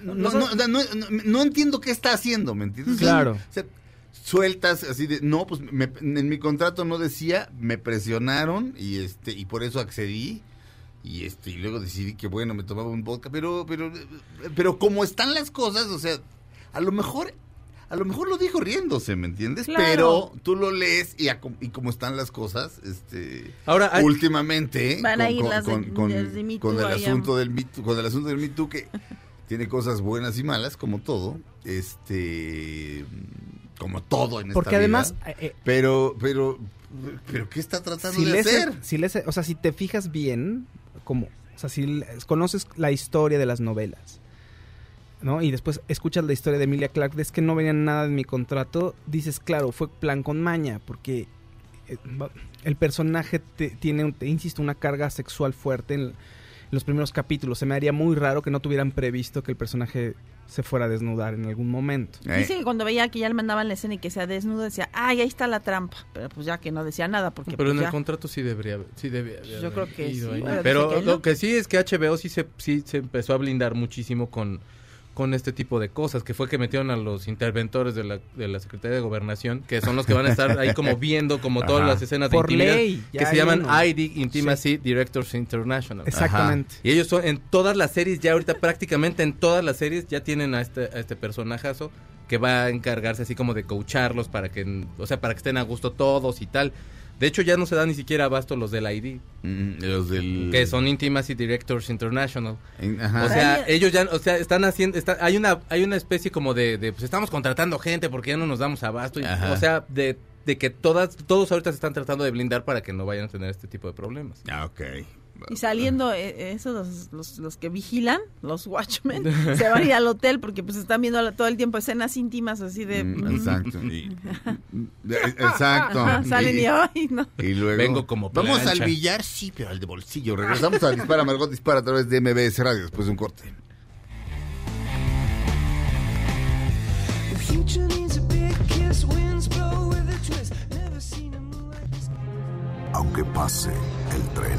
no, no, no, no- no- no entiendo qué está haciendo, ¿me entiendes? Claro. o sea, sueltas así de, no, pues me- en mi contrato no decía, me presionaron y este y por eso accedí y este y luego decidí que bueno, me tomaba un vodka, pero pero pero como están las cosas, o sea, a lo mejor a lo mejor lo dijo riéndose, ¿me entiendes? Claro. Pero tú lo lees y, a y como están las cosas, este Ahora, hay- últimamente Van a con, ir con- las de- con- el asunto del Me Too- con el asunto del Me Too que tiene cosas buenas y malas como todo este como todo en Porque esta además, vida. eh, eh, pero pero pero qué está tratando si de lees, hacer si lees- o sea, si te fijas bien, como, o sea, si conoces la historia de las novelas, ¿no? Y después escuchas la historia de Emilia Clark, es que no venía nada en mi contrato, dices, claro, fue plan con maña, porque eh, el personaje te- tiene, te insisto, una carga sexual fuerte en los primeros capítulos. Se me haría muy raro que no tuvieran previsto que el personaje se fuera a desnudar en algún momento. Dice que cuando veía que ya le mandaban la escena y que se desnudo decía, ay, ahí está la trampa. Pero pues ya que no decía nada porque Pero pues, en el contrato sí debería haber- sí debía de Yo haber creo que sí, bueno, Pero que lo que sí es que HBO sí se, sí se empezó a blindar muchísimo con, con este tipo de cosas, que fue que metieron a los interventores de la, de la Secretaría de Gobernación, que son los que van a estar ahí como viendo como todas Ajá. las escenas de intimidad, ley, que se llaman uno. ID, Intimacy Directors International. Exactamente. Y ellos son en todas las series, ya ahorita prácticamente en todas las series ya tienen a este, a este personajazo que va a encargarse así como de coacharlos para que, o sea, para que estén a gusto todos y tal. De hecho ya no se da ni siquiera abasto los del ID, mm, los del que son Intimacy Directors International. ajá. O sea, ellos ya, o sea, están haciendo, está, hay una, hay una especie como de, de, pues estamos contratando gente porque ya no nos damos abasto. y- o sea, de, de que todas, todos ahorita se están tratando de blindar para que no vayan a tener este tipo de problemas. Ah, ok. Y saliendo eh, esos los, los, los que vigilan, los watchmen, se van a ir al hotel porque pues están viendo todo el tiempo escenas íntimas así de... Mm, mm, exacto. y- de- exacto. ajá, salen y, no. Y luego Vengo como Vamos plancha. al billar, sí, pero al de bolsillo. Regresamos a Dispara Margot Dispara a través de MBS Radio después de un corte. Aunque pase el tren,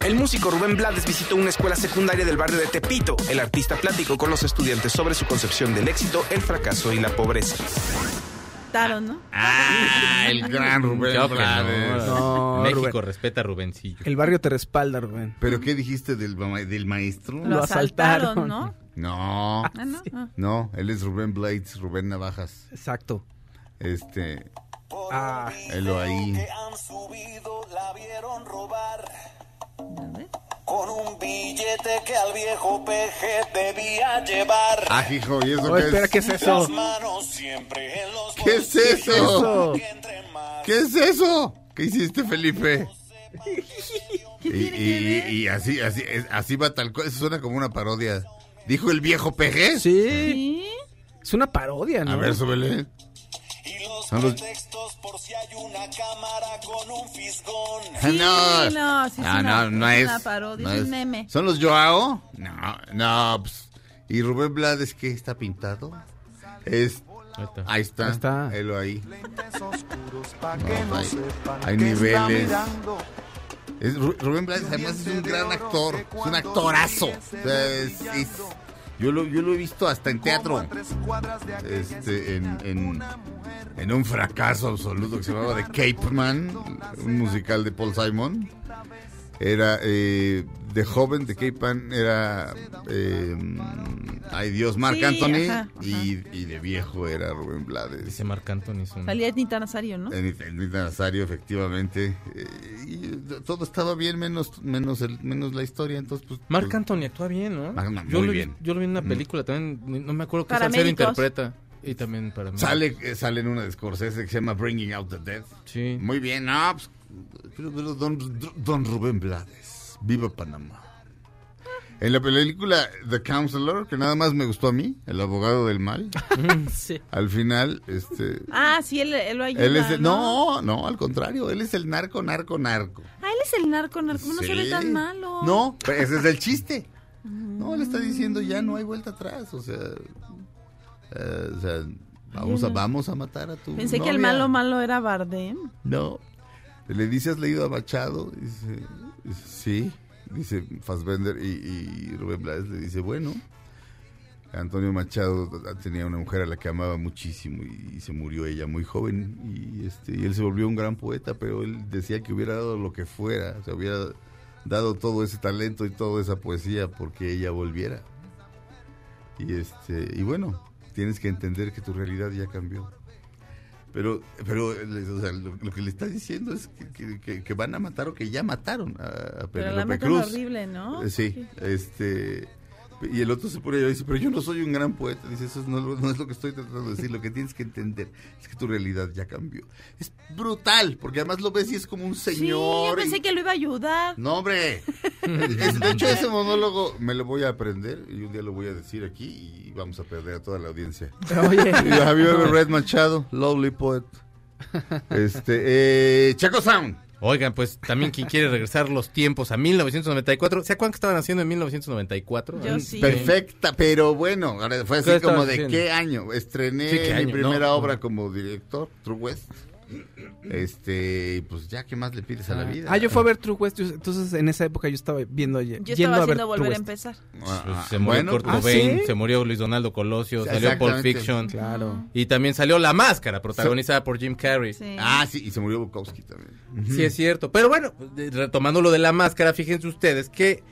El músico Rubén Blades visitó una escuela secundaria del barrio de Tepito. El artista platicó con los estudiantes sobre su concepción del éxito, el fracaso y la pobreza. Taron, ¿no? Ah, el gran Rubén que Blades. No, México Rubén. respeta a Rubencillo. El barrio te respalda, Rubén. ¿Pero qué dijiste del, del maestro? Lo, Lo asaltaron, asaltaron. ¿no? No, Ah, no. Ah. no, él es Rubén Blades, Rubén Navajas. Exacto. Este, Ah, Helo ahí. han subido, la vieron robar. Con un billete que al viejo peje debía llevar. Ah, hijo, ¿y eso Oh, qué espera, es? ¿qué es eso? ¿Qué es eso? ¿Qué es eso? ¿Qué hiciste, Felipe? ¿Qué Y, tiene que y- ver? y así, así, así va tal cual. Eso suena como una parodia. ¿Dijo el viejo PG? sí. ¿Sí? Es una parodia, ¿no? A ver, súbele. Y los Son los- por si hay una cámara con un fisgón. Sí, no, no, sí es no, una- no, no es es. una parodia, no es un meme. ¿Son los Joao? No, no. pues, ¿Y Rubén Blades qué está pintado? Es, Ahí está. ahí está. Helo ahí. No, hay, hay niveles. Es, Ru- Rubén Blades además es un gran actor. Es un actorazo. O sea, es- es- yo, lo, yo lo he visto hasta en teatro. Este, en, en, en un fracaso absoluto que se llamaba The Cape Man, un musical de Paul Simon. Era eh, de joven, de Cape Man era eh, ay Dios, Marc Sí, Anthony ajá, y, y de viejo era Rubén Blades. Dice Marc Anthony. es un- Salía Nita Nazario, ¿no? El Nazario, efectivamente. Eh, y todo estaba bien, menos menos el, menos la historia. Entonces, pues, Marc pues, Anthony actúa bien, ¿no? Ah, no, yo muy lo, vi- bien. Yo lo vi en una Mm. película también, no me acuerdo qué salsero interpreta. Y también para mí. sale, eh, sale en una de Scorsese que se llama Bringing Out the Dead. Sí. Muy bien, no, pues, pero- pero don, don Rubén Blades. Viva Panamá. En la película The Counselor, que nada más me gustó a mí, el abogado del mal, Sí. al final, este... Ah, sí, él, él lo ayuda, Él es el- no, no, al contrario, él es el narco, narco, narco. Ah, él es el narco, narco, no se ve Sí. tan malo. No, pero ese es el chiste. No, le está diciendo ya no hay vuelta atrás, o sea, eh, o sea, vamos a vamos a matar a tu Pensé que el malo malo era Bardem. No. Le dice, ¿has leído a Machado? Dice, sí. Dice Fassbender y, y Rubén Blades le dice, bueno. Antonio Machado tenía una mujer a la que amaba muchísimo y, se murió ella muy joven y este y él se volvió un gran poeta, pero él decía que hubiera dado lo que fuera, o sea, hubiera dado todo ese talento y toda esa poesía porque ella volviera. Y este y bueno, tienes que entender que tu realidad ya cambió. Pero, pero le- o sea, lo, lo que le está diciendo es que, que- van a matar o que ya mataron a, a Pero la Penélope Cruz. horrible, ¿no? Eh, Sí, este... Y el otro se pone y dice, pero yo no soy un gran poeta. Dice, eso no, es lo que estoy tratando de decir. Lo que tienes que entender es que tu realidad ya cambió. Es brutal, porque además lo ves y es como un Sí, yo señor. y- pensé que lo iba a ayudar. No, hombre. Es- de hecho, ese monólogo me lo voy a aprender y un día lo voy a decir aquí y vamos a perder a toda la audiencia. Oye. Have you ever read Machado? Lovely poet. Este, eh, Chaco Sound. Oigan, pues también quien quiere regresar los tiempos a 1994. ¿Se acuerdan que estaban haciendo en 1994? Yo sí. Perfecta, pero bueno, ahora fue así ¿Qué como de haciendo? qué año. Estrené Sí, ¿qué mi primera No, obra no. como director, True West. Este, pues ya, ¿qué más le pides a la vida? Ah, yo fui a ver True West. yo- entonces, en esa época yo estaba viendo. Yo yendo estaba a ver haciendo volver a empezar. Ah, Pues ah, se murió bueno, Kurt ¿ah, Cobain, sí? se murió Luis Donaldo Colosio, salió Pulp. Fiction. Claro. Y también salió La Máscara, protagonizada por Jim Carrey. Sí. Ah, sí, y se murió Bukowski también. Sí, es cierto. Pero bueno, de- retomando lo de la máscara, fíjense ustedes que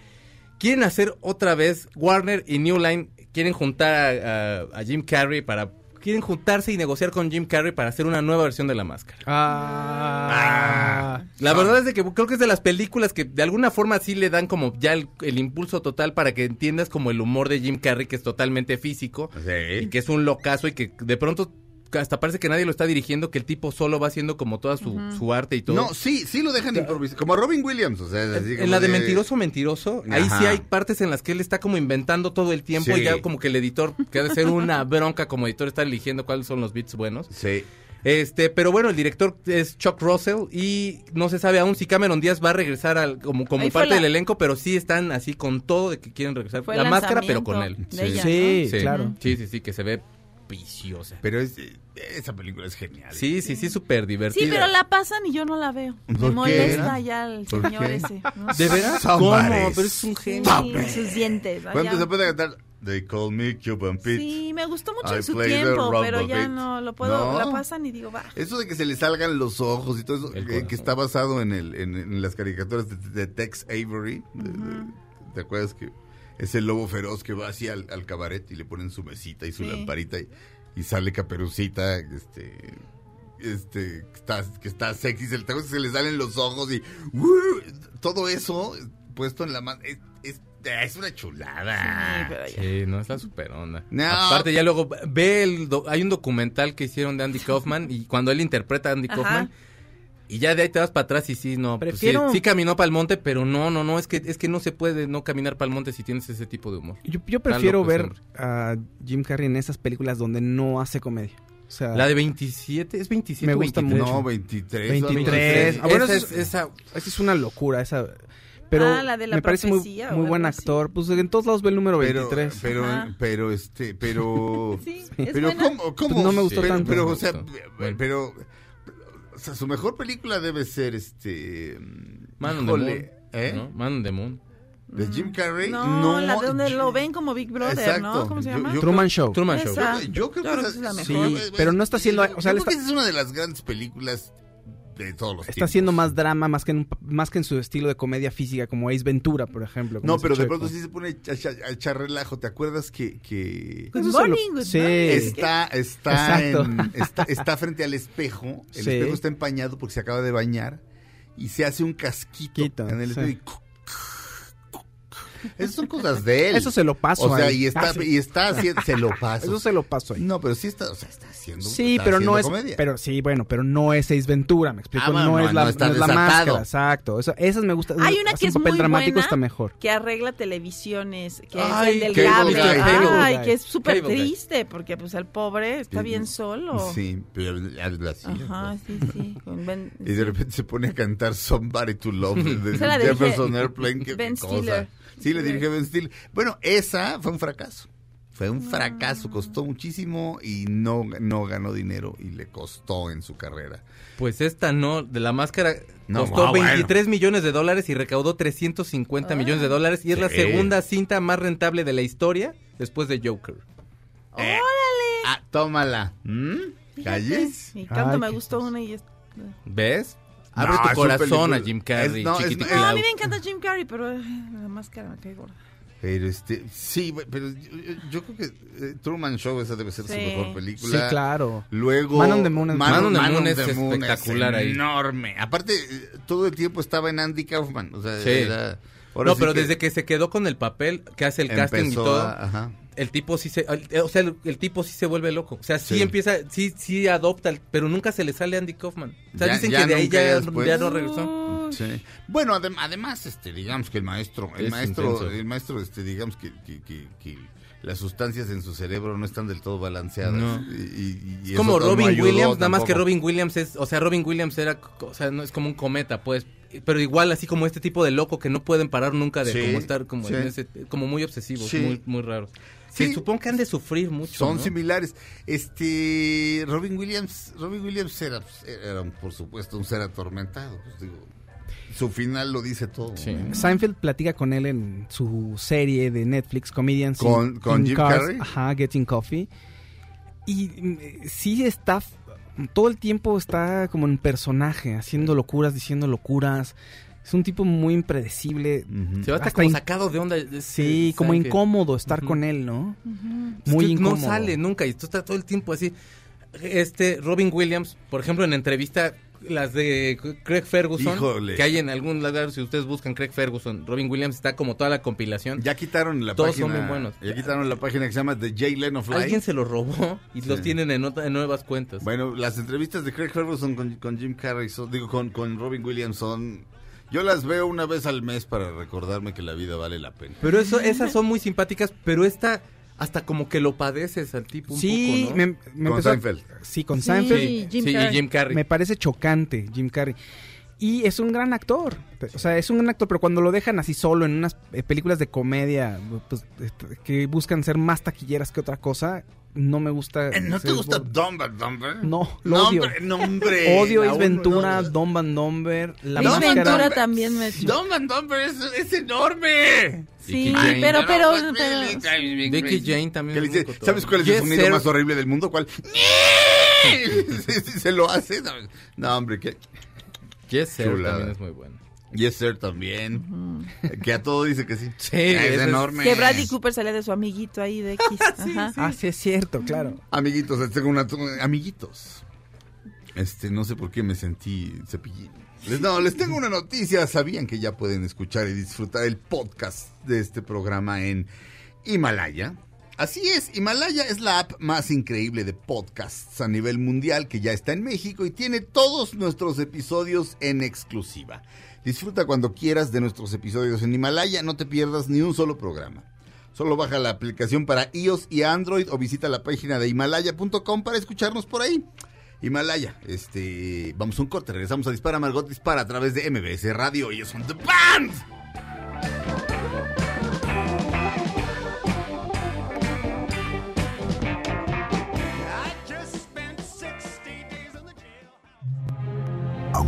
quieren hacer otra vez Warner y New Line, quieren juntar a, a- a Jim Carrey para... Quieren juntarse y negociar con Jim Carrey para hacer una nueva versión de la máscara. Ah. La verdad es de que creo que es de las películas que de alguna forma sí le dan como ya el, el impulso total para que entiendas como el humor de Jim Carrey, que es totalmente físico y Sí. que es un locazo y que de pronto hasta parece que nadie lo está dirigiendo, que el tipo solo va haciendo como toda su, su arte y todo. No, sí, sí lo dejan improvisar. Como a Robin Williams, o sea, es así En la de Mentiroso Mentiroso, ahí sí hay partes en las que él está como inventando todo el tiempo Sí. y ya como que el editor, que ha de ser una bronca como editor, está eligiendo cuáles son los beats buenos. Sí. Este, pero bueno, el director es Chuck Russell y no se sabe aún si Cameron Díaz va a regresar al, como, como Ahí parte la- del elenco, pero sí están así con todo de que quieren regresar. Fue la máscara, pero con él. lanzamiento de ella, Sí, Sí, claro. Sí, sí, sí, que se ve Pero es, esa película es genial. Sí, sí, sí, súper divertida. Sí, pero la pasan y yo no la veo. Me molesta ya el ¿Por señor qué? ese. ¿no? ¿De veras? ¿Cómo? Pero es un genio. Sí, sus dientes. ¿Cuánto se puede cantar? They call me Cuban Pete. Sí, me gustó mucho I en su tiempo, pero ya no lo puedo. No. La pasan y digo, va. Eso de que se le salgan los ojos y todo eso, eh, que está basado en, el, en, en las caricaturas de, de Tex Avery. de- de- ¿Te acuerdas que es el lobo feroz que va así al, al cabaret y le ponen su mesita y su Sí. lamparita y, y sale caperucita este, este, que está, que está sexy, se, le- se le salen los ojos y ¡uh! todo eso puesto en la mano. Es, es- es una chulada. Sí, no, es la super onda. No. Aparte, ya luego ve el. do- hay un documental que hicieron de Andy Kaufman y cuando él interpreta a Andy Ajá. Kaufman. Y ya de ahí te vas para atrás y sí, no. pues sí, Prefiero- sí caminó para el monte, pero no, no, no. Es que, es que no se puede no caminar para el monte si tienes ese tipo de humor. Yo, yo prefiero ver hombre. a Jim Carrey en esas películas donde no hace comedia. O sea, La de 27, ¿es 27 Me gusta 23? mucho. No, 23. 23. Esa- Ah, bueno, esa es- esa- esa es una locura, esa. Pero Ah, la de la me parece muy, muy buen actor. Pues en todos lados ve el número Pero, 23. pero, Ajá. pero, este, pero, Sí, es pero, buena. ¿cómo, cómo? Pues no me gustó pero, tanto. Pero, o sea, pero, pero, o sea, su mejor película debe ser, este, Man on the Moon. ¿eh? ¿no? Man on the Moon. De Jim Carrey. No, No, la de donde yo- lo ven como Big Brother, Exacto. ¿no? ¿Cómo se Yo- llama? yo Truman Show. Truman Show. Yo, yo creo que, esa- es la Sí, mejor. pero no está haciendo- yo o sea, creo le está- que esa es una de las grandes películas de todos los Está tiempos. haciendo más drama, más que, en, más que en su estilo de comedia física, como Ace Ventura, por ejemplo. No, pero de chueco. pronto sí se pone a, echar- a echar relajo. ¿Te acuerdas que, que Good morning, good sí. morning. está, está, en- está, está frente al espejo? El Sí. espejo está empañado porque se acaba de bañar y se hace un casquito Quito, en el sí. espejo. y Esas son cosas de él. Eso se lo paso O sea, ahí. y está, Ah, sí. y está haciendo, se lo paso. Eso se lo paso ahí. No, pero sí está, o sea, está haciendo. Sí, está pero no es, haciendo comedia. pero sí, bueno, pero no es Ace Ventura, me explico, Ah, no, no, es la, no está no es la máscara, exacto. Eso- esas me gustan. Hay una que un es papel muy dramático buena, está mejor. que arregla televisiones, que Ay, es el del Cable Ay, que es súper triste, porque pues el pobre está bien solo. Sí, pero así. Ajá, sí, sí. Y de repente se pone a cantar Somebody to Love de, Jefferson Airplane. qué Ben cosa. Stiller. Sí, le dirige Ben Stiller. Bueno, esa fue un fracaso. Fue un fracaso, costó muchísimo y no, no ganó dinero y le costó en su carrera. Pues esta no, de la máscara No, costó ah, bueno. 23 millones de dólares y recaudó 350 millones de dólares y es la segunda cinta más rentable de la historia después de Joker. Eh, Ah, tómala. ¿Mm? ¿Calles? Y tanto Ay, me gustó una y es... ¿Ves? Abre No, tu es corazón a Jim Carrey, es- no, es-. No, a mí me encanta Jim Carrey, pero eh, la máscara me cae gorda. Pero este, sí, pero yo, yo- creo que eh, Truman Show esa debe ser su Sí. mejor Sí, película. claro. Luego Man on the Moon es- Man on the Man Moon on es the Moon espectacular ahí. enorme. Aparte, eh, todo el tiempo estaba en Andy Kaufman. O sea, Sí. era- No, sí pero desde que se quedó con el papel, que hace el casting y todo, a- ajá. El tipo sí se, el- o sea, el, el tipo sí se vuelve loco. O sea, sí, Sí. empieza, sí, sí adopta, pero nunca se le sale Andy Kaufman. O sea, Ya- dicen ya que de ahí ya ya, no regresó. Sí. Bueno, adem- además, este, digamos que el maestro, el Es maestro, intenso. el maestro, este, digamos que, que, que- que las sustancias en su cerebro no están del todo balanceadas. No. Y, y- y Es como no Robin ayudó Williams, nada más que. Robin Williams es, o sea, Robin Williams era, o sea, no es como un cometa, pues, pero igual así como este tipo de loco que no pueden parar nunca de Sí, como estar como sí. en ese, como muy obsesivos, Sí. muy, muy raro. Sí. Sí, supongo que han de sufrir mucho. Son ¿no? similares. Este, Robin Williams, Robin Williams era, pues, era por supuesto un ser atormentado. pues, digo, su final lo dice todo. Sí. ¿no? Seinfeld platica con él en su serie de Netflix, Comedians ¿Con- in- con in Jim Cars, Carrey? Ajá, Getting Coffee. Y mm, sí está, todo el tiempo está como en personaje, haciendo locuras, diciendo locuras. Es un tipo muy impredecible. Ujú. Se va a estar Hasta como in- sacado de onda. es- Sí, es como incómodo estar Ujú. con él, ¿no? Es Muy que incómodo. No sale nunca y tú estás todo el tiempo así. Este Robin Williams, por ejemplo, en entrevista las de Craig Ferguson, Híjole. que hay en algún lugar si ustedes buscan Craig Ferguson, Robin Williams está como toda la compilación. Ya quitaron la Todos página. son bien buenos. Ya quitaron la página que se llama The Jay Leno Fly. Alguien se los robó y Sí. los tienen en, otra- en nuevas cuentas. Bueno, las entrevistas de Craig Ferguson con, con Jim Carrey, son- digo, con, con Robin Williams son... Yo las veo una vez al mes para recordarme que la vida vale la pena. Pero eso, esas son muy simpáticas, pero esta hasta como que lo padeces al tipo un Sí, poco, ¿no? me, me Con empezó Seinfeld. Sí, con Sí. Seinfeld. Sí, Jim sí, y. Jim Carrey. Me parece chocante Jim Carrey. Y es un gran actor. O sea, es un gran actor, pero cuando lo dejan así solo en unas eh, películas de comedia pues, este, que buscan ser más taquilleras que otra cosa, no me gusta. Eh, ¿No te gusta Dumb and Dumber? No, lo odio. Nombre. Odio Ace Ventura, no. Dumb and Dumber, La Ace Máscara. Ventura también me... Dumb and Dumber es, es enorme. Sí, pero, pero, pero... pues, Vicky Jane también. Es dice. ¿Sabes cuál es el sonido más horrible del mundo? ¿Cuál? Sí, sí, se lo hace. No, hombre, que... Yes, sir, Chulada. también es muy bueno. Yes, sir, también. Que a todo dice que sí. Sí, es enorme. Que Bradley Cooper salía de su amiguito ahí de X. Ajá. Ah, sí, es cierto, claro. Amiguitos, les tengo una... Amiguitos. Este, no sé por qué me sentí cepillín. Les, no, les tengo una noticia. ¿Sabían que ya pueden escuchar y disfrutar el podcast de este programa en Himalaya? Así es, Himalaya es la app más increíble de podcasts a nivel mundial que ya está en México y tiene todos nuestros episodios en exclusiva. Disfruta cuando quieras de nuestros episodios en Himalaya, no te pierdas ni un solo programa. Solo baja la aplicación para iOS y Android o visita la página de himalaya.com para escucharnos por ahí. Himalaya, este, vamos a un corte, regresamos a Dispara Margot Dispara a través de MBS Radio y son The Band.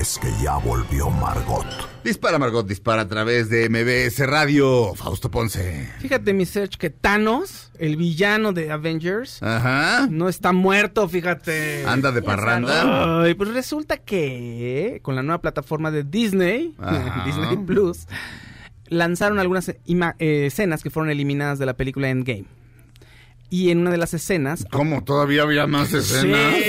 es que ya volvió Margot. Dispara Margot Dispara a través de MBS Radio. Fausto Ponce. Fíjate, mi search, que Thanos, el villano de Avengers, Ajá. no está muerto, fíjate. Anda de parranda. Ay, pues resulta que con la nueva plataforma de Disney. Disney Plus, lanzaron algunas eh, escenas que fueron eliminadas de la película Endgame. Y en una de las escenas... ¿Cómo? ¿Todavía había más escenas? Sí,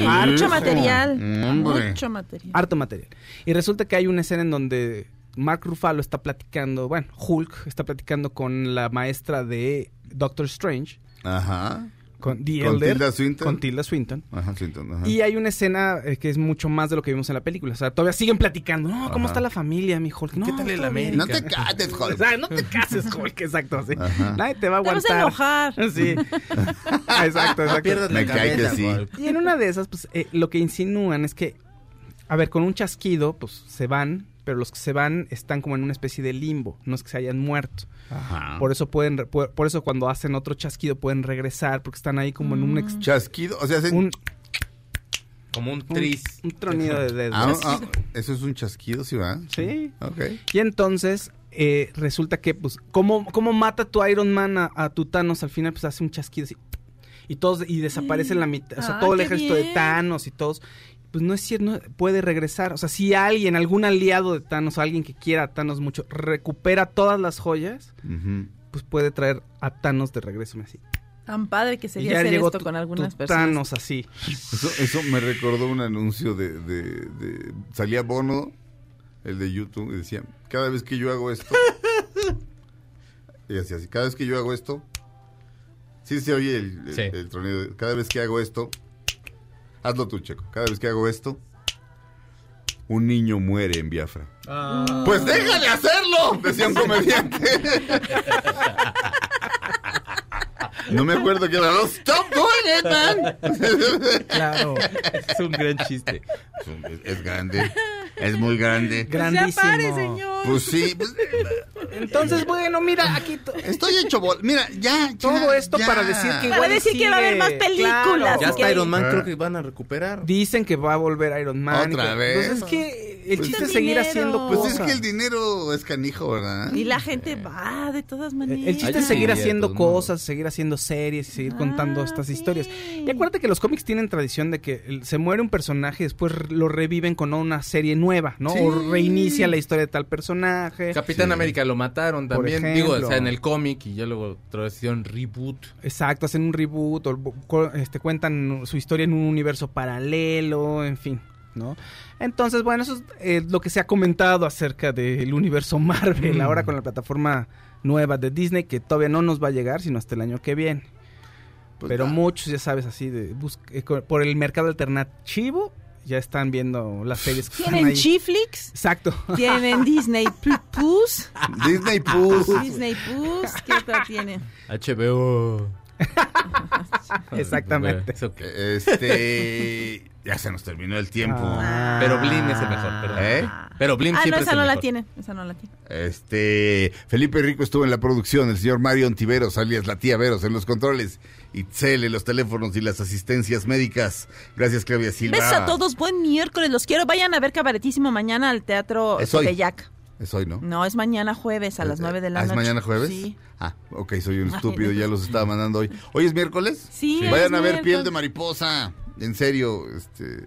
mucho material. Hombre. Mucho material. harto material. Y resulta que hay una escena en donde Mark Ruffalo está platicando, bueno, Hulk está platicando con la maestra de Doctor Strange, Ajá. Con The ¿Con Elder, Tilda Swinton? con Tilda Swinton. Ajá, Swinton, ajá. Y hay una escena eh, que es mucho más de lo que vimos en la película. O sea, todavía siguen platicando. No, ¿cómo Ajá. está la familia, mi Hulk? No, ¿Qué tal el. América? No te O joder. sea, no te cases, Hulk, exacto. Sí. Nadie te va a Te vas a aguantar. enojar. Sí. exacto, exacto. Me la cae que cabeza, sí. Hulk. Y en una de esas, pues, eh, lo que insinúan es que, a ver, con un chasquido, pues, se van, pero los que se van están como en una especie de limbo, no es que se hayan muerto. Ajá. Por eso pueden, re- por, por eso cuando hacen otro chasquido pueden regresar, porque están ahí como en un, ex- Chasquido, o sea, hacen... un, Como un tris. un tronido de dedos. Ah, ah, eso es un chasquido, ¿sí va? Sí. Ok. Y entonces eh, resulta que, pues, ¿cómo, ¿cómo mata tu Iron Man a, a tu Thanos? Al final, pues, hace un chasquido así. Y todos, y desaparece la mitad, o sea, Ah, todo el ejército de. Thanos y todos. Pues no es cierto, no, puede regresar. O sea, si alguien, algún aliado de Thanos, alguien que quiera a Thanos mucho, recupera todas las joyas, pues puede traer a Thanos de regreso. Así. Tan padre que sería hacer esto tu- con algunas tu personas. Thanos así. Eso, eso me recordó un anuncio de, de, de- Salía Bono, el de YouTube, y decía, cada vez que yo hago esto... y así, así, cada vez que yo hago esto... Sí se oye el, el, Sí. el tronido. de- Cada vez que hago esto... Hazlo tú, Checo. Cada vez que hago esto... Un niño muere en Biafra. Pues deja de hacerlo, decía un comediante. No me acuerdo qué era. "Oh, Stop doing it, man. Claro. Es un gran chiste. Es, es grande. Es muy grande. Grandísimo. ¡Ya pare, señor! Pues sí. pues, Entonces, bueno, mira, aquí to- estoy hecho bol. Mira, ya, ya, todo esto ya. para decir que Para igual decir que va a haber sigue. más películas. Claro. Ya que- Iron Man Ah. creo que van a recuperar. Dicen que va a volver Iron Man. ¿Otra que- vez? Pues es que el Pues chiste es seguir dinero. haciendo Pues cosas. es que el dinero es canijo, ¿verdad? Y la gente va de todas maneras. El chiste Ay, es seguir haciendo cosas, seguir haciendo series y seguir contando Ah, estas sí. historias. Y acuérdate que los cómics tienen tradición de que se muere un personaje y después lo reviven con una serie nueva, ¿no? Sí. O reinicia la historia de tal personaje. Capitán. América lo mataron también. Digo, o sea, en el cómic y ya luego hicieron reboot. Exacto, hacen un reboot o este, cuentan su historia en un universo paralelo, en fin, ¿no? Entonces, bueno, eso es eh, lo que se ha comentado acerca del universo Marvel ahora con la plataforma nueva de Disney que todavía no nos va a llegar sino hasta el año que viene. Pues Pero muchos, ya sabes, así de eh, por el mercado alternativo ya están viendo las series que están Tienen. Chiflix, Exacto. tienen Disney Plus, Disney Plus. Disney Plus, ¿qué otra tiene? HBO. Exactamente. Que- Este. Ya se nos terminó el tiempo. Ah. Pero Blim es el mejor, perdón. ¿Eh? Pero Blim Ah, no, esa es el no la mejor. tiene, esa no la tiene. Este. Felipe Rico estuvo en la producción. El señor Mario Ontiveros, alias la tía Veros, en los controles. Itzel en los teléfonos y las asistencias médicas. Gracias, Claudia Silva. Besos a todos, buen miércoles, los quiero. Vayan a ver Cabaretísimo mañana al Teatro Es hoy. Es hoy, ¿no? No, es mañana jueves a las 9 de la ¿Ah, noche. ¿Es mañana jueves? Sí. Ah, ok, soy un estúpido, ya los estaba mandando hoy. ¿Hoy es miércoles? Sí, Vayan a ver miércoles. Piel de Mariposa. En serio, este...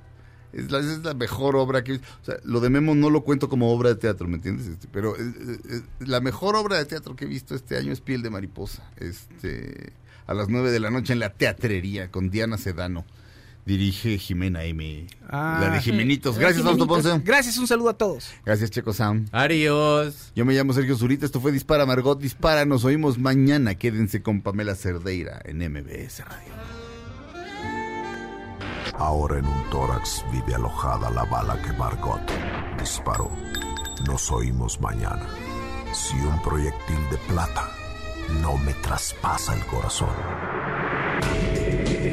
Es la, es la mejor obra que... O sea, lo de Memo no lo cuento como obra de teatro, ¿me entiendes? Este, pero eh, eh, eh, la mejor obra de teatro que he visto este año es Piel de Mariposa. Este... A las 9 de la noche en la teatrería con Diana Sedano. Dirige Jimena M. Ah. la de Jimenitos. La Gracias, Fausto. Ponce. Gracias, un saludo a todos. Gracias, Checo Sound. Adiós. Yo me llamo Sergio Zurita, esto fue Dispara Margot Dispara, nos oímos mañana, quédense con Pamela Cerdeira en MBS Radio. Ahora en un tórax vive alojada la bala que Margot disparó. Nos oímos mañana. Si un proyectil de plata no me traspasa el corazón.